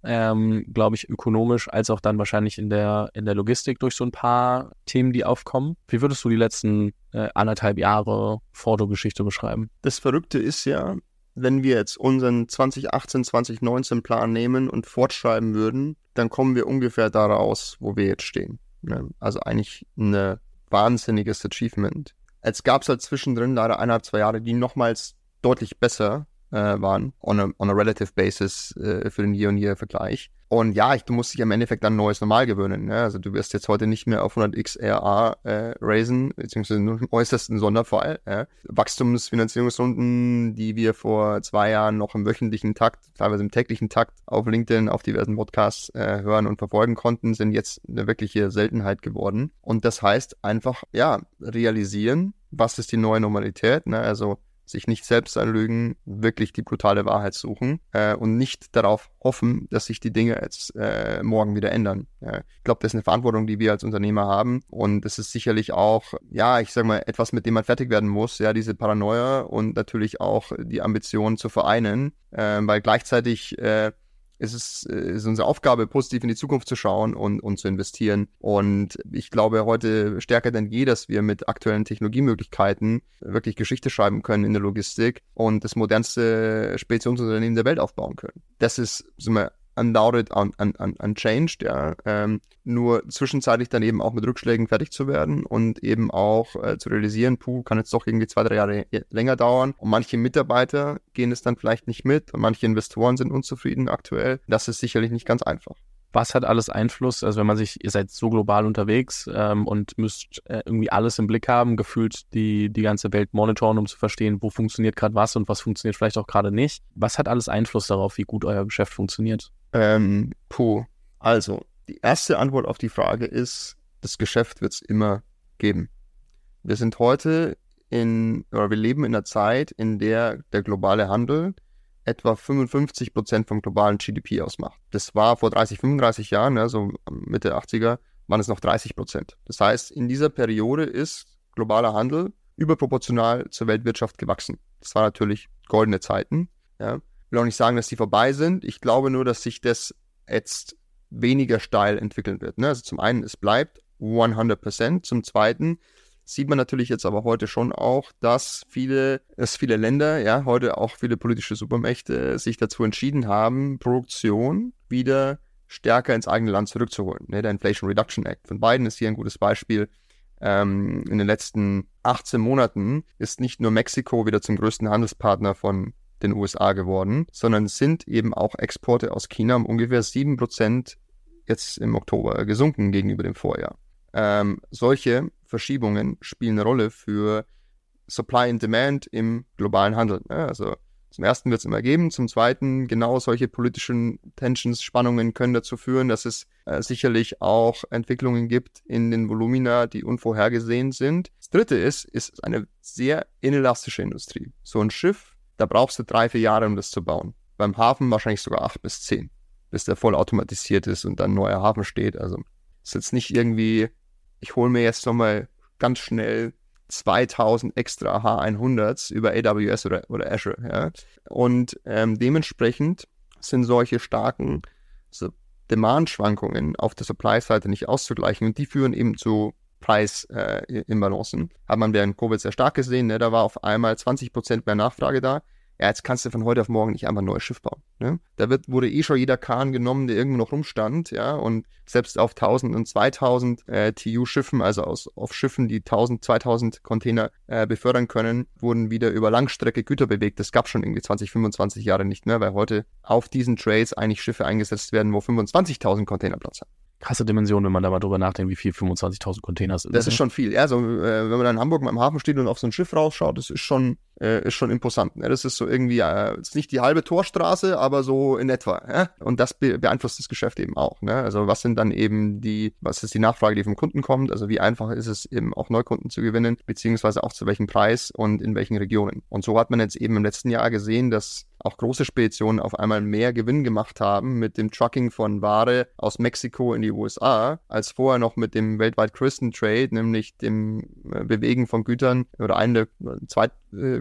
ähm, glaube ich, ökonomisch als auch dann wahrscheinlich in der, in der Logistik durch so ein paar Themen, die aufkommen. Wie würdest du die letzten äh, anderthalb Jahre Fotogeschichte beschreiben? Das Verrückte ist ja, wenn wir jetzt unseren 2018, 2019 Plan nehmen und fortschreiben würden, dann kommen wir ungefähr da raus, wo wir jetzt stehen. Ne? Also eigentlich ein wahnsinniges Achievement. Es gab es halt zwischendrin leider eineinhalb, zwei Jahre, die nochmals deutlich besser äh, waren, on a, on a relative basis äh, für den Year-on-Year-Vergleich. Und ja, ich, du musst dich im Endeffekt an neues Normal gewöhnen. Ne? Also du wirst jetzt heute nicht mehr auf 100x RA äh, raisen, beziehungsweise nur im äußersten Sonderfall. Ja? Wachstumsfinanzierungsrunden, die wir vor zwei Jahren noch im wöchentlichen Takt, teilweise im täglichen Takt auf LinkedIn, auf diversen Podcasts äh, hören und verfolgen konnten, sind jetzt eine wirkliche Seltenheit geworden. Und das heißt einfach, ja, realisieren, was ist die neue Normalität. Ne? Also sich nicht selbst anlügen, wirklich die brutale Wahrheit suchen äh, und nicht darauf hoffen, dass sich die Dinge jetzt äh, morgen wieder ändern. Ja, ich glaube, das ist eine Verantwortung, die wir als Unternehmer haben und das ist sicherlich auch, ja, ich sage mal, etwas, mit dem man fertig werden muss, ja, diese Paranoia und natürlich auch die Ambition zu vereinen, äh, weil gleichzeitig äh, es ist, es äh, ist unsere Aufgabe, positiv in die Zukunft zu schauen und, und zu investieren. Und ich glaube heute stärker denn je, dass wir mit aktuellen Technologiemöglichkeiten wirklich Geschichte schreiben können in der Logistik und das modernste Speditionsunternehmen der Welt aufbauen können. Das ist, sind wir undoubted un, un, un, unchanged, ja. Ähm, nur zwischenzeitlich dann eben auch mit Rückschlägen fertig zu werden und eben auch äh, zu realisieren, puh, kann jetzt doch irgendwie zwei, drei Jahre länger dauern. Und manche Mitarbeiter gehen es dann vielleicht nicht mit und manche Investoren sind unzufrieden aktuell. Das ist sicherlich nicht ganz einfach was hat alles Einfluss? Also wenn man sich, ihr seid so global unterwegs ähm, und müsst äh, irgendwie alles im Blick haben, gefühlt die, die ganze Welt monitoren, um zu verstehen, wo funktioniert gerade was und was funktioniert vielleicht auch gerade nicht. Was hat alles Einfluss darauf, wie gut euer Geschäft funktioniert? Ähm, puh. Also, die erste Antwort auf die Frage ist, das Geschäft wird es immer geben. Wir sind heute in, oder wir leben in einer Zeit, in der der globale Handel etwa 55 Prozent vom globalen GDP ausmacht. Das war vor 30, 35 Jahren, also Mitte 80er, waren es noch 30 Prozent. Das heißt, in dieser Periode ist globaler Handel überproportional zur Weltwirtschaft gewachsen. Das war natürlich goldene Zeiten. Ja will auch nicht sagen, dass die vorbei sind. Ich glaube nur, dass sich das jetzt weniger steil entwickeln wird. Ne? Also zum einen, es bleibt 100%. Zum zweiten sieht man natürlich jetzt aber heute schon auch, dass viele, dass viele Länder, ja, heute auch viele politische Supermächte sich dazu entschieden haben, Produktion wieder stärker ins eigene Land zurückzuholen. Ne? Der Inflation Reduction Act von Biden ist hier ein gutes Beispiel. Ähm, in den letzten 18 Monaten ist nicht nur Mexiko wieder zum größten Handelspartner von den USA geworden, sondern sind eben auch Exporte aus China um ungefähr 7% jetzt im Oktober gesunken gegenüber dem Vorjahr. Ähm, solche Verschiebungen spielen eine Rolle für Supply and Demand im globalen Handel. Ne? Also zum ersten wird es immer geben, zum zweiten genau solche politischen Tensions, Spannungen können dazu führen, dass es äh, sicherlich auch Entwicklungen gibt in den Volumina, die unvorhergesehen sind. Das dritte ist, ist eine sehr inelastische Industrie. So ein Schiff da brauchst du drei, vier Jahre, um das zu bauen. Beim Hafen wahrscheinlich sogar acht bis zehn, bis der voll automatisiert ist und dann ein neuer Hafen steht. Also ist jetzt nicht irgendwie, ich hole mir jetzt nochmal ganz schnell 2000 extra H100s über AWS oder, oder Azure. Ja? Und ähm, dementsprechend sind solche starken so Demand-Schwankungen auf der Supply-Seite nicht auszugleichen und die führen eben zu Preisinbalancen. Äh, Hat man während Covid sehr stark gesehen. Ne? Da war auf einmal 20 Prozent mehr Nachfrage da. Ja, jetzt kannst du von heute auf morgen nicht einfach ein neues Schiff bauen. Ne? Da wird, wurde eh schon jeder Kahn genommen, der irgendwo noch rumstand, ja, und selbst auf 1000 und 2000 äh, TU-Schiffen, also aus, auf Schiffen, die 1000, 2000 Container äh, befördern können, wurden wieder über Langstrecke Güter bewegt. Das gab schon irgendwie 20, 25 Jahre nicht mehr, weil heute auf diesen Trades eigentlich Schiffe eingesetzt werden, wo 25.000 Container Platz haben krasse Dimension, wenn man da mal drüber nachdenkt, wie viel 25.000 Container sind. Das ist ne? schon viel. Ja, so, äh, wenn man da in Hamburg mal im Hafen steht und auf so ein Schiff rausschaut, das ist schon, äh, ist schon imposant. Ne? Das ist so irgendwie, äh, ist nicht die halbe Torstraße, aber so in etwa. Ja? Und das be beeinflusst das Geschäft eben auch. Ne? Also was sind dann eben die, was ist die Nachfrage, die vom Kunden kommt? Also wie einfach ist es eben auch Neukunden zu gewinnen, beziehungsweise auch zu welchem Preis und in welchen Regionen. Und so hat man jetzt eben im letzten Jahr gesehen, dass auch große Speditionen auf einmal mehr Gewinn gemacht haben mit dem Trucking von Ware aus Mexiko in die USA, als vorher noch mit dem weltweit größten Trade, nämlich dem äh, Bewegen von Gütern oder einem der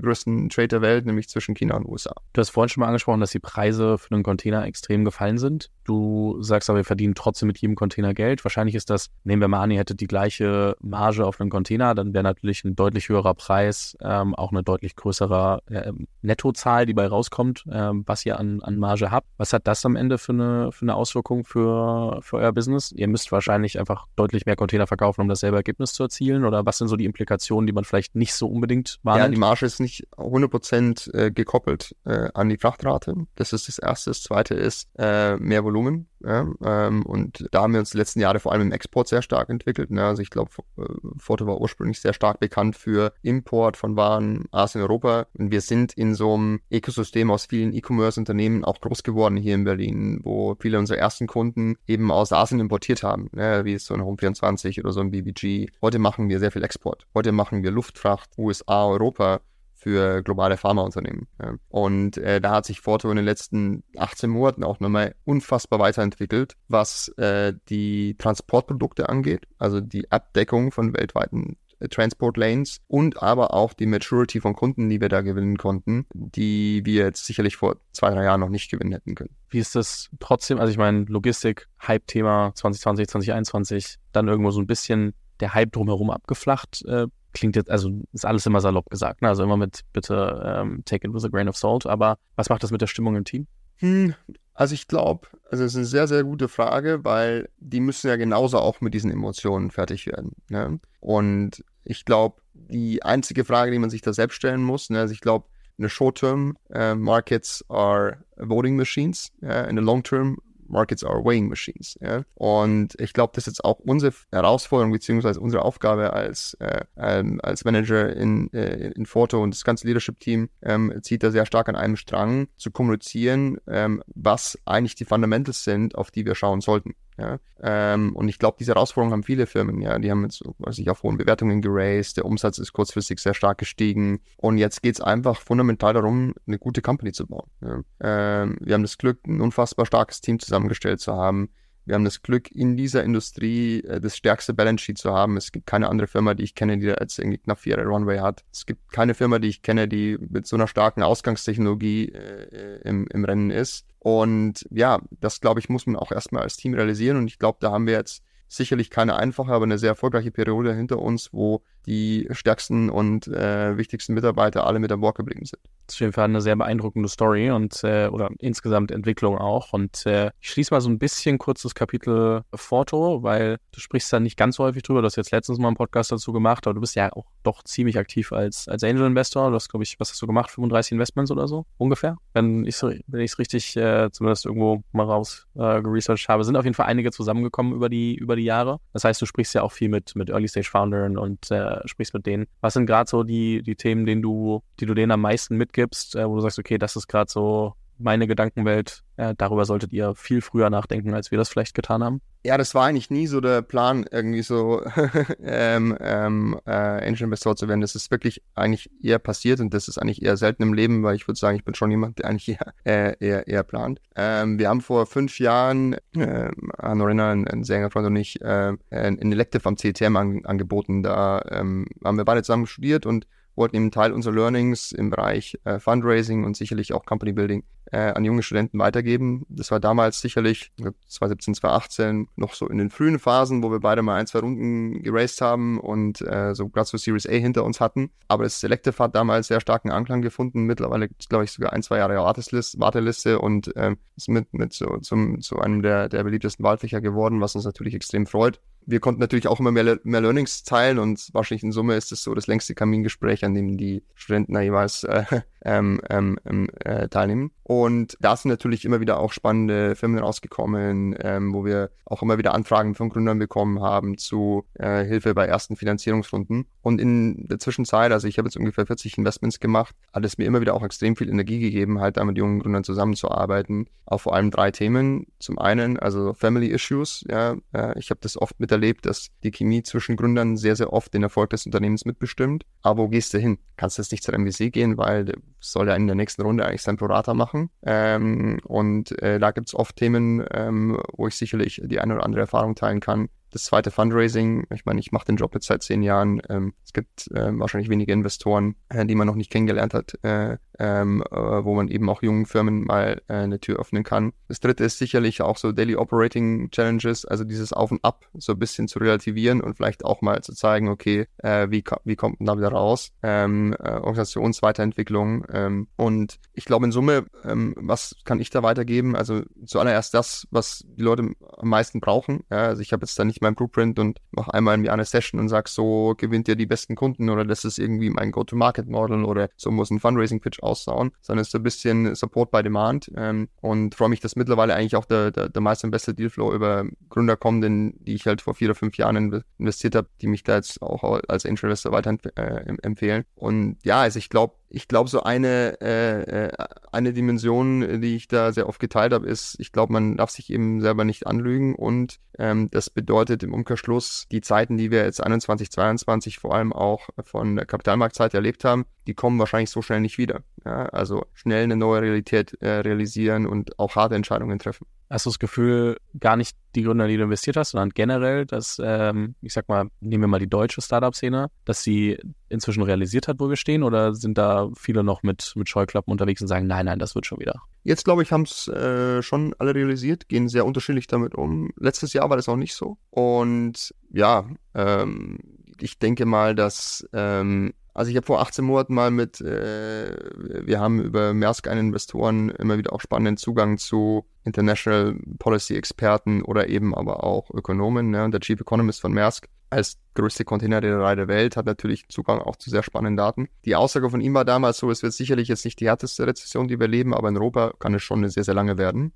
zweitgrößten Trade der Welt, nämlich zwischen China und USA. Du hast vorhin schon mal angesprochen, dass die Preise für einen Container extrem gefallen sind. Du sagst aber, wir verdienen trotzdem mit jedem Container Geld. Wahrscheinlich ist das, nehmen wir mal an, ihr hättet die gleiche Marge auf einen Container, dann wäre natürlich ein deutlich höherer Preis, ähm, auch eine deutlich größere äh, Nettozahl, die bei rauskommt, ähm, was ihr an, an Marge habt. Was hat das am Ende für eine, für eine Auswirkung für, für euer Business? Ihr müsst wahrscheinlich einfach deutlich mehr Container verkaufen, um dasselbe Ergebnis zu erzielen. Oder was sind so die Implikationen, die man vielleicht nicht so unbedingt wahrnimmt? Ja, die Marge ist nicht 100% äh, gekoppelt äh, an die Frachtrate. Das ist das Erste. Das Zweite ist äh, mehr Volumen. Ähm, und da haben wir uns die letzten Jahre vor allem im Export sehr stark entwickelt. Ne? Also ich glaube, Foto war ursprünglich sehr stark bekannt für Import von Waren Asien, Europa. Und wir sind in so einem Ökosystem aus vielen E-Commerce-Unternehmen auch groß geworden hier in Berlin, wo viele unserer ersten Kunden eben aus Asien importiert haben, ne? wie so ein Home24 oder so ein BBG. Heute machen wir sehr viel Export. Heute machen wir Luftfracht, USA, Europa für globale Pharmaunternehmen. Und äh, da hat sich Forto in den letzten 18 Monaten auch nochmal unfassbar weiterentwickelt, was äh, die Transportprodukte angeht, also die Abdeckung von weltweiten äh, Transport Lanes und aber auch die Maturity von Kunden, die wir da gewinnen konnten, die wir jetzt sicherlich vor zwei, drei Jahren noch nicht gewinnen hätten können. Wie ist das trotzdem? Also ich meine, Logistik, Hype-Thema 2020, 2021, dann irgendwo so ein bisschen der Hype drumherum abgeflacht. Äh, klingt jetzt, also ist alles immer salopp gesagt, ne? also immer mit bitte ähm, take it with a grain of salt, aber was macht das mit der Stimmung im Team? Hm, also ich glaube, also es ist eine sehr, sehr gute Frage, weil die müssen ja genauso auch mit diesen Emotionen fertig werden. Ne? Und ich glaube, die einzige Frage, die man sich da selbst stellen muss, ne, also ich glaube, in the short term, uh, markets are voting machines. Uh, in the long term, Markets are weighing machines. Ja? Und ich glaube, das ist jetzt auch unsere Herausforderung beziehungsweise unsere Aufgabe als, äh, ähm, als Manager in, äh, in Foto und das ganze Leadership-Team ähm, zieht da sehr stark an einem Strang zu kommunizieren, ähm, was eigentlich die Fundamentals sind, auf die wir schauen sollten. Ja? Ähm, und ich glaube, diese Herausforderung haben viele Firmen. Ja, die haben jetzt, weiß ich, auf hohen Bewertungen geraced. Der Umsatz ist kurzfristig sehr stark gestiegen. Und jetzt geht es einfach fundamental darum, eine gute Company zu bauen. Ja? Ähm, wir haben das Glück, ein unfassbar starkes Team zusammengestellt zu haben. Wir haben das Glück, in dieser Industrie äh, das stärkste Balance Sheet zu haben. Es gibt keine andere Firma, die ich kenne, die da jetzt irgendwie knapp vier Jahre Runway hat. Es gibt keine Firma, die ich kenne, die mit so einer starken Ausgangstechnologie äh, im, im Rennen ist. Und ja, das glaube ich, muss man auch erstmal als Team realisieren. Und ich glaube, da haben wir jetzt sicherlich keine einfache, aber eine sehr erfolgreiche Periode hinter uns, wo die stärksten und äh, wichtigsten Mitarbeiter alle mit an Bord geblieben sind. Das ist auf jeden Fall eine sehr beeindruckende Story und äh, oder insgesamt Entwicklung auch. Und äh, ich schließe mal so ein bisschen kurz das Kapitel Foto, weil du sprichst da nicht ganz so häufig drüber. Du hast jetzt letztens mal einen Podcast dazu gemacht, aber du bist ja auch doch ziemlich aktiv als, als Angel Investor. Du hast, glaube ich, was hast du gemacht? 35 Investments oder so ungefähr? Wenn ich es richtig äh, zumindest irgendwo mal raus äh, geresearched habe, sind auf jeden Fall einige zusammengekommen über die, über die Jahre. Das heißt, du sprichst ja auch viel mit, mit Early Stage Foundern und äh, sprichst mit denen. Was sind gerade so die, die Themen, denen du, die du denen am meisten mitgibst, äh, wo du sagst, okay, das ist gerade so meine Gedankenwelt. Äh, darüber solltet ihr viel früher nachdenken, als wir das vielleicht getan haben. Ja, das war eigentlich nie so der Plan, irgendwie so (laughs) ähm, ähm, äh, Angel Investor zu werden. Das ist wirklich eigentlich eher passiert und das ist eigentlich eher selten im Leben, weil ich würde sagen, ich bin schon jemand, der eigentlich eher, (laughs) äh, eher, eher plant. Ähm, wir haben vor fünf Jahren, äh, Norina, ein, ein Sängerfreund und ich, äh, ein Elective am CTM an, angeboten. Da ähm, haben wir beide zusammen studiert und wollten eben Teil unserer Learnings im Bereich äh, Fundraising und sicherlich auch Company Building äh, an junge Studenten weitergeben. Das war damals sicherlich 2017, 2018 noch so in den frühen Phasen, wo wir beide mal ein, zwei Runden geraced haben und äh, so gerade so Series A hinter uns hatten. Aber das Selective hat damals sehr starken Anklang gefunden. Mittlerweile glaube ich sogar ein, zwei Jahre Warteliste, Warteliste und äh, ist mit, mit so, zum, zu einem der, der beliebtesten Wahlfächer geworden, was uns natürlich extrem freut wir konnten natürlich auch immer mehr, mehr Learnings teilen und wahrscheinlich in Summe ist es so das längste Kamingespräch, an dem die Studenten da jeweils äh, ähm, ähm, ähm, äh, teilnehmen. Und da sind natürlich immer wieder auch spannende Firmen rausgekommen, ähm, wo wir auch immer wieder Anfragen von Gründern bekommen haben zu äh, Hilfe bei ersten Finanzierungsrunden. Und in der Zwischenzeit, also ich habe jetzt ungefähr 40 Investments gemacht, hat es mir immer wieder auch extrem viel Energie gegeben, halt da mit jungen Gründern zusammenzuarbeiten. Auf vor allem drei Themen. Zum einen, also Family Issues. Ja, äh, ich habe das oft miterlebt, dass die Chemie zwischen Gründern sehr, sehr oft den Erfolg des Unternehmens mitbestimmt. Aber wo gehst du hin? Kannst du jetzt nicht zur MVC gehen, weil soll ja in der nächsten Runde eigentlich sein Prorata machen. Ähm, und äh, da gibt es oft Themen, ähm, wo ich sicherlich die eine oder andere Erfahrung teilen kann, das zweite Fundraising. Ich meine, ich mache den Job jetzt seit zehn Jahren. Ähm, es gibt äh, wahrscheinlich wenige Investoren, äh, die man noch nicht kennengelernt hat, äh, ähm, äh, wo man eben auch jungen Firmen mal äh, eine Tür öffnen kann. Das dritte ist sicherlich auch so Daily Operating Challenges, also dieses Auf und Ab so ein bisschen zu relativieren und vielleicht auch mal zu zeigen, okay, äh, wie, wie kommt man da wieder raus? Ähm, äh, Organisationsweiterentwicklung. Ähm, und ich glaube in Summe, ähm, was kann ich da weitergeben? Also zuallererst das, was die Leute am meisten brauchen. Ja, also ich habe jetzt da nicht mein Blueprint und mache einmal im Jahr eine Session und sag so, gewinnt ihr die besten Kunden oder das ist irgendwie mein Go-to-Market-Model oder so muss ein Fundraising-Pitch aussauen, sondern es ist so ein bisschen Support by Demand ähm, und freue mich, dass mittlerweile eigentlich auch der, der, der meiste beste Dealflow über Gründer kommen, den, die ich halt vor vier oder fünf Jahren investiert habe, die mich da jetzt auch als Investor weiter äh, empfehlen. Und ja, also ich glaube, ich glaube, so eine, äh, äh, eine Dimension, die ich da sehr oft geteilt habe, ist, ich glaube, man darf sich eben selber nicht anlügen und ähm, das bedeutet im Umkehrschluss, die Zeiten, die wir jetzt 21, 22 vor allem auch von der Kapitalmarktzeit erlebt haben, die kommen wahrscheinlich so schnell nicht wieder. Ja? Also schnell eine neue Realität äh, realisieren und auch harte Entscheidungen treffen. Hast du das Gefühl, gar nicht die Gründer, die du investiert hast, sondern generell, dass, ähm, ich sag mal, nehmen wir mal die deutsche Startup-Szene, dass sie inzwischen realisiert hat, wo wir stehen? Oder sind da viele noch mit, mit Scheuklappen unterwegs und sagen, nein, nein, das wird schon wieder? Jetzt, glaube ich, haben es äh, schon alle realisiert, gehen sehr unterschiedlich damit um. Letztes Jahr war das auch nicht so. Und ja, ähm, ich denke mal, dass ähm, also ich habe vor 18 Monaten mal mit, äh, wir haben über Maersk einen Investoren immer wieder auch spannenden Zugang zu International Policy Experten oder eben aber auch Ökonomen. Ne? Und der Chief Economist von Maersk als größte Containerreederei der Welt hat natürlich Zugang auch zu sehr spannenden Daten. Die Aussage von ihm war damals so, es wird sicherlich jetzt nicht die härteste Rezession, die wir leben, aber in Europa kann es schon eine sehr, sehr lange werden.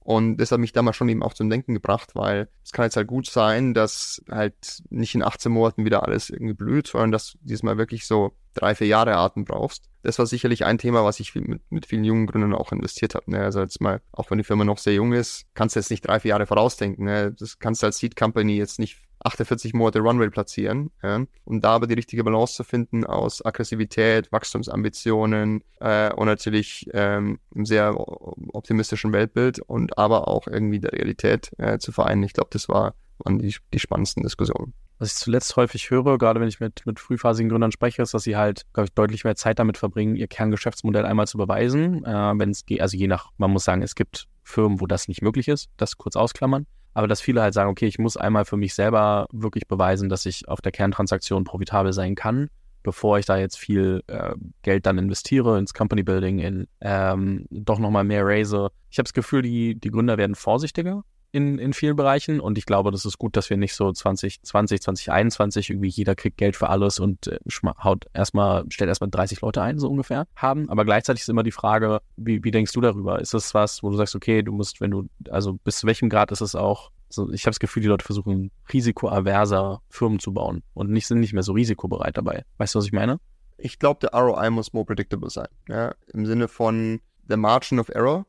Und das hat mich damals schon eben auch zum Denken gebracht, weil es kann jetzt halt gut sein, dass halt nicht in 18 Monaten wieder alles irgendwie blüht, sondern dass du diesmal wirklich so drei, vier Jahre Arten brauchst. Das war sicherlich ein Thema, was ich mit, mit vielen jungen Gründern auch investiert habe. Ne? Also jetzt mal, auch wenn die Firma noch sehr jung ist, kannst du jetzt nicht drei, vier Jahre vorausdenken. Ne? Das kannst du als Seed Company jetzt nicht 48 Monate Runway platzieren. Ja? Um da aber die richtige Balance zu finden aus Aggressivität, Wachstumsambitionen äh, und natürlich ähm, einem sehr optimistischen Weltbild und aber auch irgendwie der Realität äh, zu vereinen. Ich glaube, das war, waren die, die spannendsten Diskussionen. Was ich zuletzt häufig höre, gerade wenn ich mit, mit frühphasigen Gründern spreche, ist, dass sie halt, glaube ich, deutlich mehr Zeit damit verbringen, ihr Kerngeschäftsmodell einmal zu beweisen. Äh, wenn es geht, also je nach, man muss sagen, es gibt Firmen, wo das nicht möglich ist, das kurz ausklammern. Aber dass viele halt sagen, okay, ich muss einmal für mich selber wirklich beweisen, dass ich auf der Kerntransaktion profitabel sein kann, bevor ich da jetzt viel äh, Geld dann investiere ins Company Building, in ähm, doch nochmal mehr raise. Ich habe das Gefühl, die, die Gründer werden vorsichtiger in, in vielen Bereichen. Und ich glaube, das ist gut, dass wir nicht so 2020, 2021 irgendwie jeder kriegt Geld für alles und äh, haut erstmal, stellt erstmal 30 Leute ein, so ungefähr haben. Aber gleichzeitig ist immer die Frage, wie, wie denkst du darüber? Ist das was, wo du sagst, okay, du musst, wenn du, also bis zu welchem Grad ist es auch so, ich habe das Gefühl, die Leute versuchen, risikoaverser Firmen zu bauen und nicht, sind nicht mehr so risikobereit dabei. Weißt du, was ich meine? Ich glaube, der ROI muss more predictable sein. Ja? Im Sinne von der Margin of Error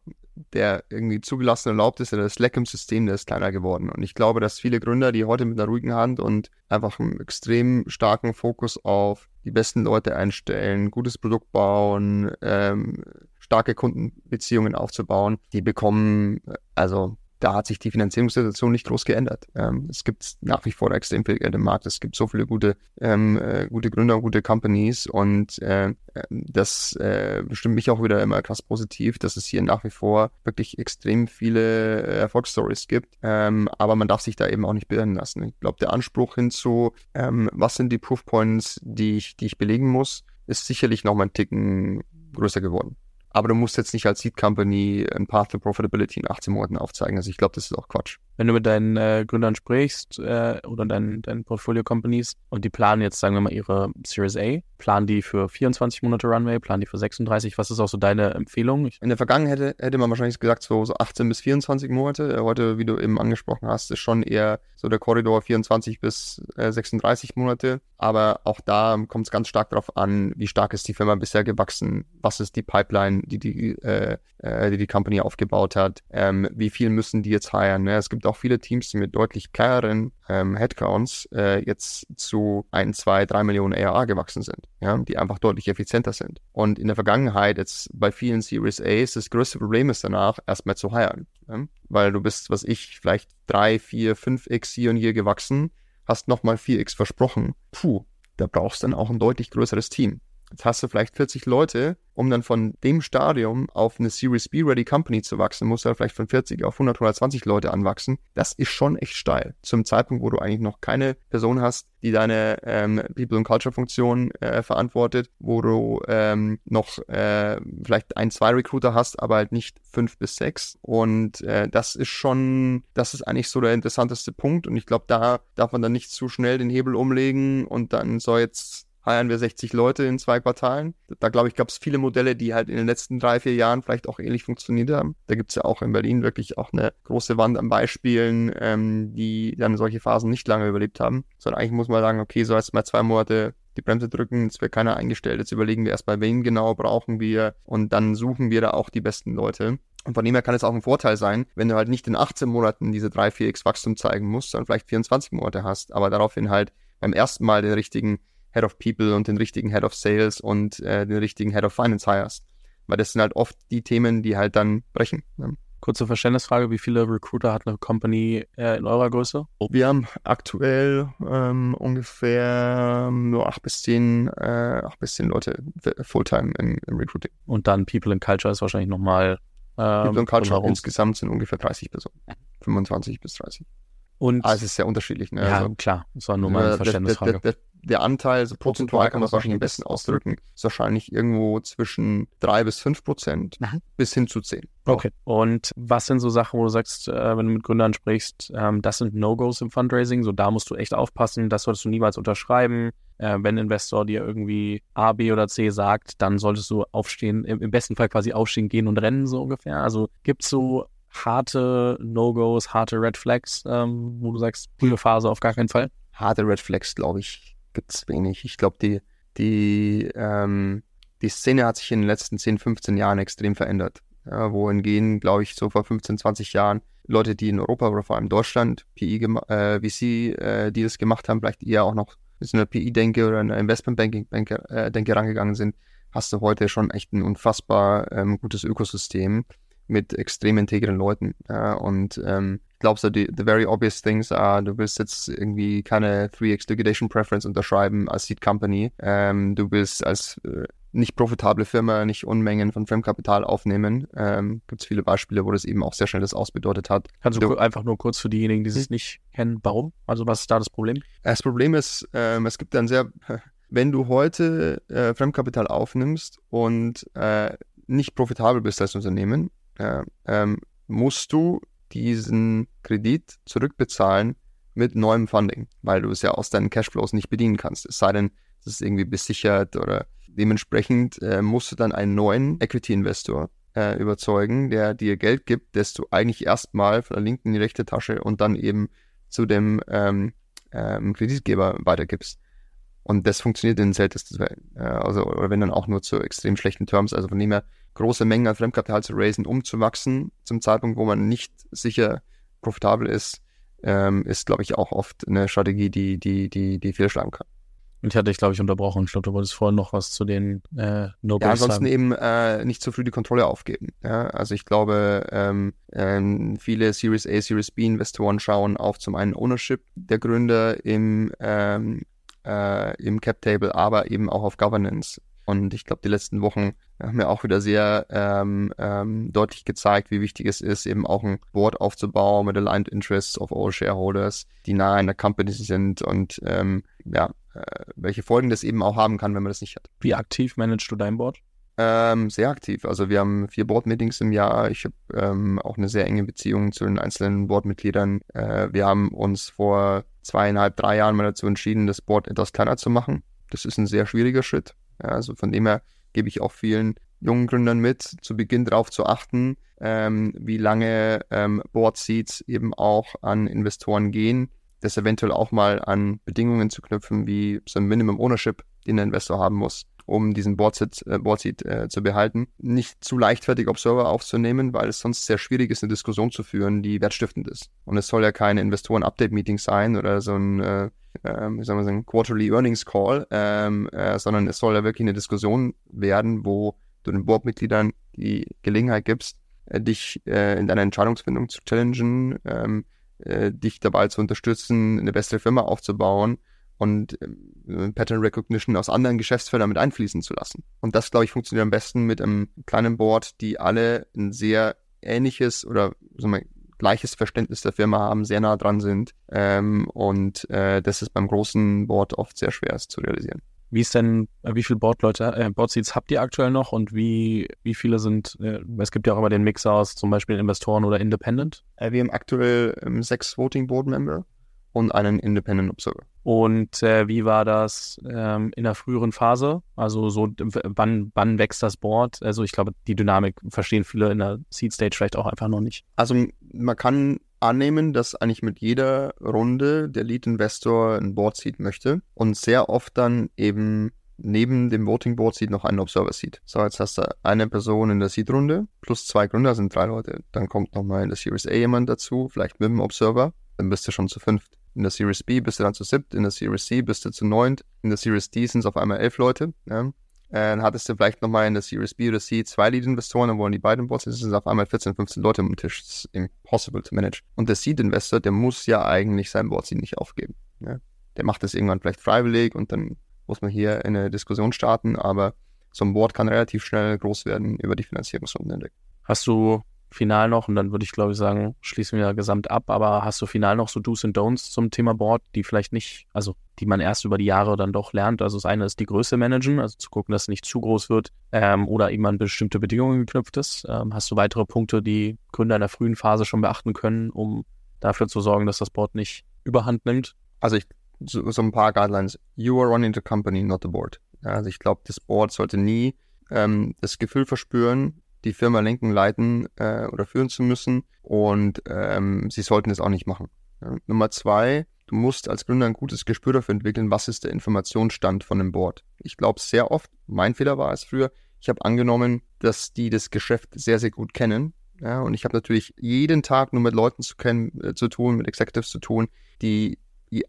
der irgendwie zugelassen erlaubt ist, das Slack im System, der ist kleiner geworden. Und ich glaube, dass viele Gründer, die heute mit einer ruhigen Hand und einfach einen extrem starken Fokus auf die besten Leute einstellen, gutes Produkt bauen, ähm, starke Kundenbeziehungen aufzubauen, die bekommen, also da hat sich die Finanzierungssituation nicht groß geändert. Ähm, es gibt nach wie vor extrem viel Geld im Markt. Es gibt so viele gute, ähm, äh, gute Gründer gute Companies und äh, das äh, bestimmt mich auch wieder immer krass positiv, dass es hier nach wie vor wirklich extrem viele äh, Erfolgsstories gibt. Ähm, aber man darf sich da eben auch nicht beirren lassen. Ich glaube, der Anspruch hinzu, ähm, was sind die Proofpoints, die ich, die ich belegen muss, ist sicherlich noch mal ein Ticken größer geworden. Aber du musst jetzt nicht als Seed Company ein Path to Profitability in 18 Monaten aufzeigen. Also ich glaube, das ist auch Quatsch. Wenn du mit deinen äh, Gründern sprichst äh, oder deinen, deinen Portfolio-Companies und die planen jetzt, sagen wir mal, ihre Series A, planen die für 24 Monate Runway, planen die für 36? Was ist auch so deine Empfehlung? In der Vergangenheit hätte, hätte man wahrscheinlich gesagt, so, so 18 bis 24 Monate. Heute, wie du eben angesprochen hast, ist schon eher so der Korridor 24 bis äh, 36 Monate. Aber auch da kommt es ganz stark darauf an, wie stark ist die Firma bisher gewachsen, was ist die Pipeline, die die, äh, äh, die, die Company aufgebaut hat, ähm, wie viel müssen die jetzt heiren. Ne? Es gibt auch viele Teams, die mit deutlich kleineren ähm, Headcounts äh, jetzt zu 1, 2, 3 Millionen ARA gewachsen sind, ja, die einfach deutlich effizienter sind. Und in der Vergangenheit jetzt bei vielen Series A's das größte Problem ist danach, erstmal zu heiren. Ja? Weil du bist, was ich, vielleicht 3, 4, 5x hier und hier gewachsen, hast nochmal 4x versprochen. Puh, da brauchst du dann auch ein deutlich größeres Team. Jetzt hast du vielleicht 40 Leute, um dann von dem Stadium auf eine Series B Ready Company zu wachsen, musst du dann vielleicht von 40 auf 100, 120 Leute anwachsen. Das ist schon echt steil. Zum Zeitpunkt, wo du eigentlich noch keine Person hast, die deine ähm, People and Culture Funktion äh, verantwortet, wo du ähm, noch äh, vielleicht ein, zwei Recruiter hast, aber halt nicht fünf bis sechs. Und äh, das ist schon, das ist eigentlich so der interessanteste Punkt. Und ich glaube, da darf man dann nicht zu schnell den Hebel umlegen und dann soll jetzt heiern wir 60 Leute in zwei Quartalen. Da glaube ich, gab es viele Modelle, die halt in den letzten drei, vier Jahren vielleicht auch ähnlich funktioniert haben. Da gibt es ja auch in Berlin wirklich auch eine große Wand an Beispielen, ähm, die dann solche Phasen nicht lange überlebt haben. Sondern eigentlich muss man sagen, okay, so jetzt mal zwei Monate die Bremse drücken, es wird keiner eingestellt. Jetzt überlegen wir erstmal, wen genau brauchen wir und dann suchen wir da auch die besten Leute. Und von dem her kann es auch ein Vorteil sein, wenn du halt nicht in 18 Monaten diese 3, 4x Wachstum zeigen musst, sondern vielleicht 24 Monate hast, aber daraufhin halt beim ersten Mal den richtigen Head of People und den richtigen Head of Sales und äh, den richtigen Head of Finance hires. Weil das sind halt oft die Themen, die halt dann brechen. Ne? Kurze Verständnisfrage, wie viele Recruiter hat eine Company äh, in eurer Größe? Wir haben aktuell ähm, ungefähr nur acht bis zehn, äh, acht bis zehn Leute Fulltime im, im Recruiting. Und dann People and Culture ist wahrscheinlich nochmal ähm, People and Culture insgesamt sind ungefähr 30 Personen. 25 bis 30. Und ah, es ist sehr unterschiedlich. Ne? Ja, also, klar. Das war nur mal eine Verständnisfrage. Der, der, der, Anteil, also prozentual kann man es wahrscheinlich am besten ausdrücken, ist wahrscheinlich irgendwo zwischen drei bis fünf Prozent mhm. bis hin zu zehn. Okay. Und was sind so Sachen, wo du sagst, äh, wenn du mit Gründern sprichst, ähm, das sind No-Gos im Fundraising, so da musst du echt aufpassen, das solltest du niemals unterschreiben. Äh, wenn ein Investor dir irgendwie A, B oder C sagt, dann solltest du aufstehen, im, im besten Fall quasi aufstehen, gehen und rennen, so ungefähr. Also gibt es so harte No-Gos, harte Red Flags, ähm, wo du sagst, frühe Phase auf gar keinen Fall? Harte Red Flags, glaube ich, gibt es wenig. Ich glaube, die, die, ähm, die Szene hat sich in den letzten 10, 15 Jahren extrem verändert. Ja, wohingehen, glaube ich, so vor 15, 20 Jahren Leute, die in Europa oder vor allem Deutschland PI äh, VC, äh, die das gemacht haben, vielleicht eher auch noch so einer PI-Denke oder einer Investment-Banking-Denke äh, rangegangen sind, hast du heute schon echt ein unfassbar ähm, gutes Ökosystem mit extrem integren Leuten. Ja, und ähm, glaube, so die the very obvious things are, du willst jetzt irgendwie keine 3x Liquidation Preference unterschreiben als Seed Company. Ähm, du willst als äh, nicht profitable Firma nicht Unmengen von Fremdkapital aufnehmen. Ähm, Gibt es viele Beispiele, wo das eben auch sehr schnell das ausbedeutet hat. Kannst du, du einfach nur kurz für diejenigen, die es hm? nicht kennen, warum? Also was ist da das Problem? Das Problem ist, ähm, es gibt dann sehr, (laughs) wenn du heute äh, Fremdkapital aufnimmst und äh, nicht profitabel bist als Unternehmen, äh, ähm, musst du diesen Kredit zurückbezahlen mit neuem Funding, weil du es ja aus deinen Cashflows nicht bedienen kannst. Es sei denn, es ist irgendwie besichert oder dementsprechend äh, musst du dann einen neuen Equity-Investor äh, überzeugen, der dir Geld gibt, das du eigentlich erstmal von der linken in die rechte Tasche und dann eben zu dem ähm, ähm, Kreditgeber weitergibst. Und das funktioniert in den seltensten Fällen. Äh, also, oder wenn dann auch nur zu extrem schlechten Terms. Also von dem her, große Mengen an Fremdkapital zu raisen, um zu wachsen, zum Zeitpunkt, wo man nicht sicher profitabel ist, ähm, ist, glaube ich, auch oft eine Strategie, die, die, die, die fehlschlagen kann. Und ich hatte dich, glaube ich, unterbrochen. Ich glaube, du wolltest vorhin noch was zu den äh, no Ja, ansonsten sagen. eben äh, nicht zu früh die Kontrolle aufgeben. Ja? Also ich glaube, ähm, ähm, viele Series A, Series B Investoren schauen auf zum einen Ownership der Gründer im, ähm, äh, im Cap Table, aber eben auch auf Governance. Und ich glaube, die letzten Wochen haben mir auch wieder sehr ähm, ähm, deutlich gezeigt, wie wichtig es ist, eben auch ein Board aufzubauen mit Aligned Interests of all Shareholders, die nahe in der Company sind und ähm, ja, äh, welche Folgen das eben auch haben kann, wenn man das nicht hat. Wie aktiv managst du dein Board? Ähm, sehr aktiv. Also wir haben vier Board-Meetings im Jahr. Ich habe ähm, auch eine sehr enge Beziehung zu den einzelnen Board-Mitgliedern. Äh, wir haben uns vor zweieinhalb, drei Jahren mal dazu entschieden, das Board etwas kleiner zu machen. Das ist ein sehr schwieriger Schritt. Ja, also von dem her gebe ich auch vielen jungen Gründern mit, zu Beginn darauf zu achten, ähm, wie lange ähm, Board Seats eben auch an Investoren gehen, das eventuell auch mal an Bedingungen zu knüpfen, wie so ein Minimum Ownership, den der Investor haben muss um diesen Boardseat, äh, Boardseat äh, zu behalten. Nicht zu leichtfertig Observer aufzunehmen, weil es sonst sehr schwierig ist, eine Diskussion zu führen, die wertstiftend ist. Und es soll ja kein Investoren-Update-Meeting sein oder so ein, äh, äh, wie soll man sagen, Quarterly Earnings Call, ähm, äh, sondern es soll ja wirklich eine Diskussion werden, wo du den Boardmitgliedern die Gelegenheit gibst, äh, dich äh, in deiner Entscheidungsfindung zu challengen, ähm, äh, dich dabei zu unterstützen, eine bessere Firma aufzubauen und äh, Pattern Recognition aus anderen Geschäftsfeldern mit einfließen zu lassen. Und das, glaube ich, funktioniert am besten mit einem kleinen Board, die alle ein sehr ähnliches oder sagen wir, gleiches Verständnis der Firma haben, sehr nah dran sind. Ähm, und äh, das ist beim großen Board oft sehr schwer zu realisieren. Wie ist denn, äh, wie viele Boardleute, äh, Boardseats habt ihr aktuell noch und wie, wie viele sind, äh, es gibt ja auch immer den Mix aus zum Beispiel Investoren oder Independent? Äh, wir haben aktuell ähm, sechs Voting Board Member und einen Independent Observer. Und äh, wie war das ähm, in der früheren Phase? Also so, wann, wann wächst das Board? Also ich glaube, die Dynamik verstehen viele in der Seed Stage vielleicht auch einfach noch nicht. Also man kann annehmen, dass eigentlich mit jeder Runde der Lead Investor ein Board Seat möchte und sehr oft dann eben neben dem Voting Board Seat noch einen Observer Seat. So, jetzt hast du eine Person in der Seed Runde plus zwei Gründer sind drei Leute. Dann kommt nochmal in der Series A jemand dazu, vielleicht mit dem Observer. Dann bist du schon zu fünft. In der Series B bist du dann zu siebt, in der Series C bist du zu neunt, in der Series D sind es auf einmal elf Leute. Ja. Dann hattest du vielleicht nochmal in der Series B oder C zwei Lead-Investoren, dann wollen die beiden Bots, das sind auf einmal 14, 15 Leute am Tisch. Das ist impossible to manage. Und der Seed-Investor, der muss ja eigentlich sein Board nicht aufgeben. Ja. Der macht das irgendwann vielleicht freiwillig und dann muss man hier eine Diskussion starten, aber so ein Board kann relativ schnell groß werden über die Finanzierungsrunden hinweg. Hast du final noch, und dann würde ich glaube ich sagen, schließen wir gesamt ab, aber hast du final noch so Do's und Don'ts zum Thema Board, die vielleicht nicht, also die man erst über die Jahre dann doch lernt. Also das eine ist die Größe managen, also zu gucken, dass es nicht zu groß wird ähm, oder eben an bestimmte Bedingungen geknüpft ist. Ähm, hast du weitere Punkte, die Gründer in der frühen Phase schon beachten können, um dafür zu sorgen, dass das Board nicht überhand nimmt? Also ich, so, so ein paar Guidelines. You are running the company, not the board. Also ich glaube, das Board sollte nie ähm, das Gefühl verspüren, die Firma lenken, leiten äh, oder führen zu müssen. Und ähm, sie sollten es auch nicht machen. Ja. Nummer zwei, du musst als Gründer ein gutes Gespür dafür entwickeln, was ist der Informationsstand von dem Board. Ich glaube sehr oft, mein Fehler war es früher, ich habe angenommen, dass die das Geschäft sehr, sehr gut kennen. Ja, und ich habe natürlich jeden Tag nur mit Leuten zu, kennen, äh, zu tun, mit Executives zu tun, die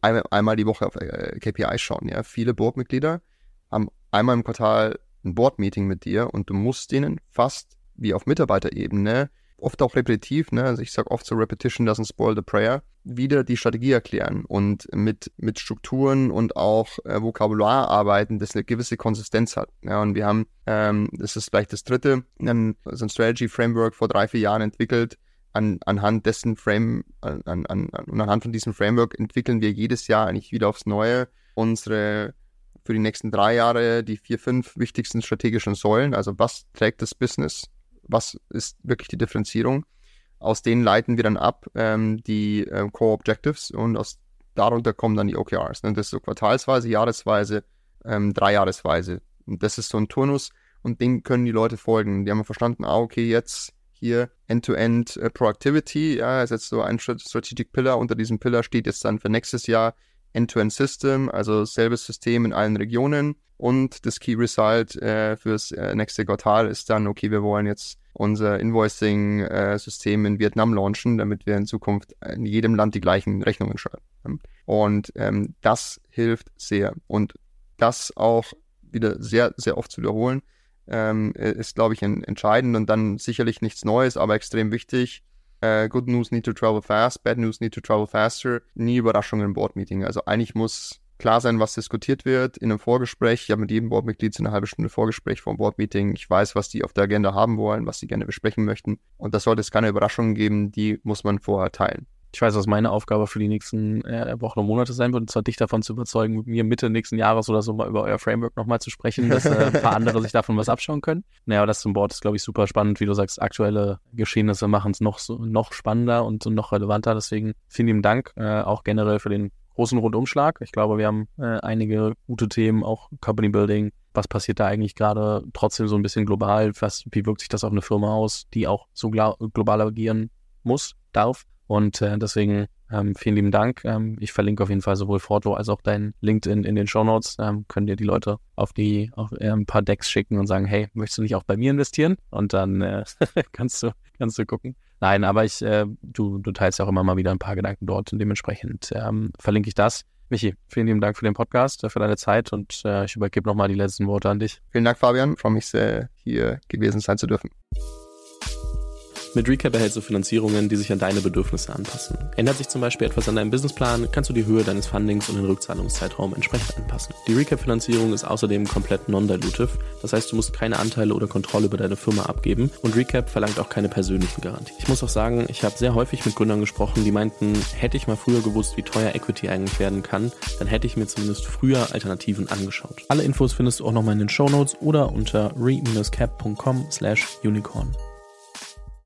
einmal, einmal die Woche auf äh, KPIs schauen. Ja. Viele Boardmitglieder haben einmal im Quartal ein Board-Meeting mit dir und du musst denen fast wie auf Mitarbeiterebene, oft auch repetitiv, ne? also ich sage oft so Repetition doesn't spoil the prayer, wieder die Strategie erklären und mit, mit Strukturen und auch äh, Vokabular arbeiten, das eine gewisse Konsistenz hat. Ja, und wir haben, ähm, das ist vielleicht das dritte, ein, so ein Strategy Framework vor drei, vier Jahren entwickelt, an, anhand dessen Frame, an, an, an, und anhand von diesem Framework entwickeln wir jedes Jahr eigentlich wieder aufs Neue unsere für die nächsten drei Jahre die vier, fünf wichtigsten strategischen Säulen. Also was trägt das Business? Was ist wirklich die Differenzierung. Aus denen leiten wir dann ab ähm, die äh, Core Objectives und aus darunter kommen dann die OKRs. Ne? Das ist so quartalsweise, jahresweise, ähm, dreijahresweise. Und das ist so ein Turnus und dem können die Leute folgen. Die haben verstanden, ah, okay, jetzt hier End-to-End -End, äh, Productivity, ja, ist jetzt so ein Strategic Pillar. Unter diesem Pillar steht jetzt dann für nächstes Jahr End-to-End -End System, also selbes System in allen Regionen. Und das Key Result äh, fürs äh, nächste Quartal ist dann, okay, wir wollen jetzt unser Invoicing-System äh, in Vietnam launchen, damit wir in Zukunft in jedem Land die gleichen Rechnungen schreiben. Und ähm, das hilft sehr. Und das auch wieder sehr, sehr oft zu wiederholen, ähm, ist, glaube ich, entscheidend und dann sicherlich nichts Neues, aber extrem wichtig. Uh, good news need to travel fast, bad news need to travel faster. Nie Überraschungen im Board-Meeting. Also eigentlich muss klar sein, was diskutiert wird in einem Vorgespräch. Ich habe mit jedem Boardmitglied so eine halbe Stunde Vorgespräch vor dem Boardmeeting. Ich weiß, was die auf der Agenda haben wollen, was sie gerne besprechen möchten. Und da sollte es keine Überraschungen geben, die muss man vorher teilen. Ich weiß, was meine Aufgabe für die nächsten äh, Wochen und Monate sein wird, und zwar dich davon zu überzeugen, mit mir Mitte nächsten Jahres oder so mal über euer Framework nochmal zu sprechen, dass äh, ein paar andere sich davon was abschauen können. Naja, aber das zum Board ist, glaube ich, super spannend. Wie du sagst, aktuelle Geschehnisse machen es noch, so, noch spannender und noch relevanter. Deswegen vielen lieben Dank, äh, auch generell für den großen Rundumschlag. Ich glaube, wir haben äh, einige gute Themen, auch Company Building. Was passiert da eigentlich gerade trotzdem so ein bisschen global? Was, wie wirkt sich das auf eine Firma aus, die auch so global agieren muss, darf? Und äh, deswegen ähm, vielen lieben Dank. Ähm, ich verlinke auf jeden Fall sowohl Forto als auch dein LinkedIn in den Show Notes. Ähm, können dir die Leute auf die auf äh, ein paar Decks schicken und sagen, hey, möchtest du nicht auch bei mir investieren? Und dann äh, (laughs) kannst du kannst du gucken. Nein, aber ich, äh, du, du teilst ja auch immer mal wieder ein paar Gedanken dort und dementsprechend ähm, verlinke ich das. Michi, vielen lieben Dank für den Podcast, äh, für deine Zeit und äh, ich übergebe nochmal die letzten Worte an dich. Vielen Dank, Fabian. freue mich sehr, hier gewesen sein zu dürfen. Mit Recap erhältst du Finanzierungen, die sich an deine Bedürfnisse anpassen. Ändert sich zum Beispiel etwas an deinem Businessplan, kannst du die Höhe deines Fundings und den Rückzahlungszeitraum entsprechend anpassen. Die Recap-Finanzierung ist außerdem komplett non-dilutive, das heißt, du musst keine Anteile oder Kontrolle über deine Firma abgeben und Recap verlangt auch keine persönlichen Garantien. Ich muss auch sagen, ich habe sehr häufig mit Gründern gesprochen, die meinten, hätte ich mal früher gewusst, wie teuer Equity eigentlich werden kann, dann hätte ich mir zumindest früher Alternativen angeschaut. Alle Infos findest du auch nochmal in den Show Notes oder unter re-cap.com slash unicorn.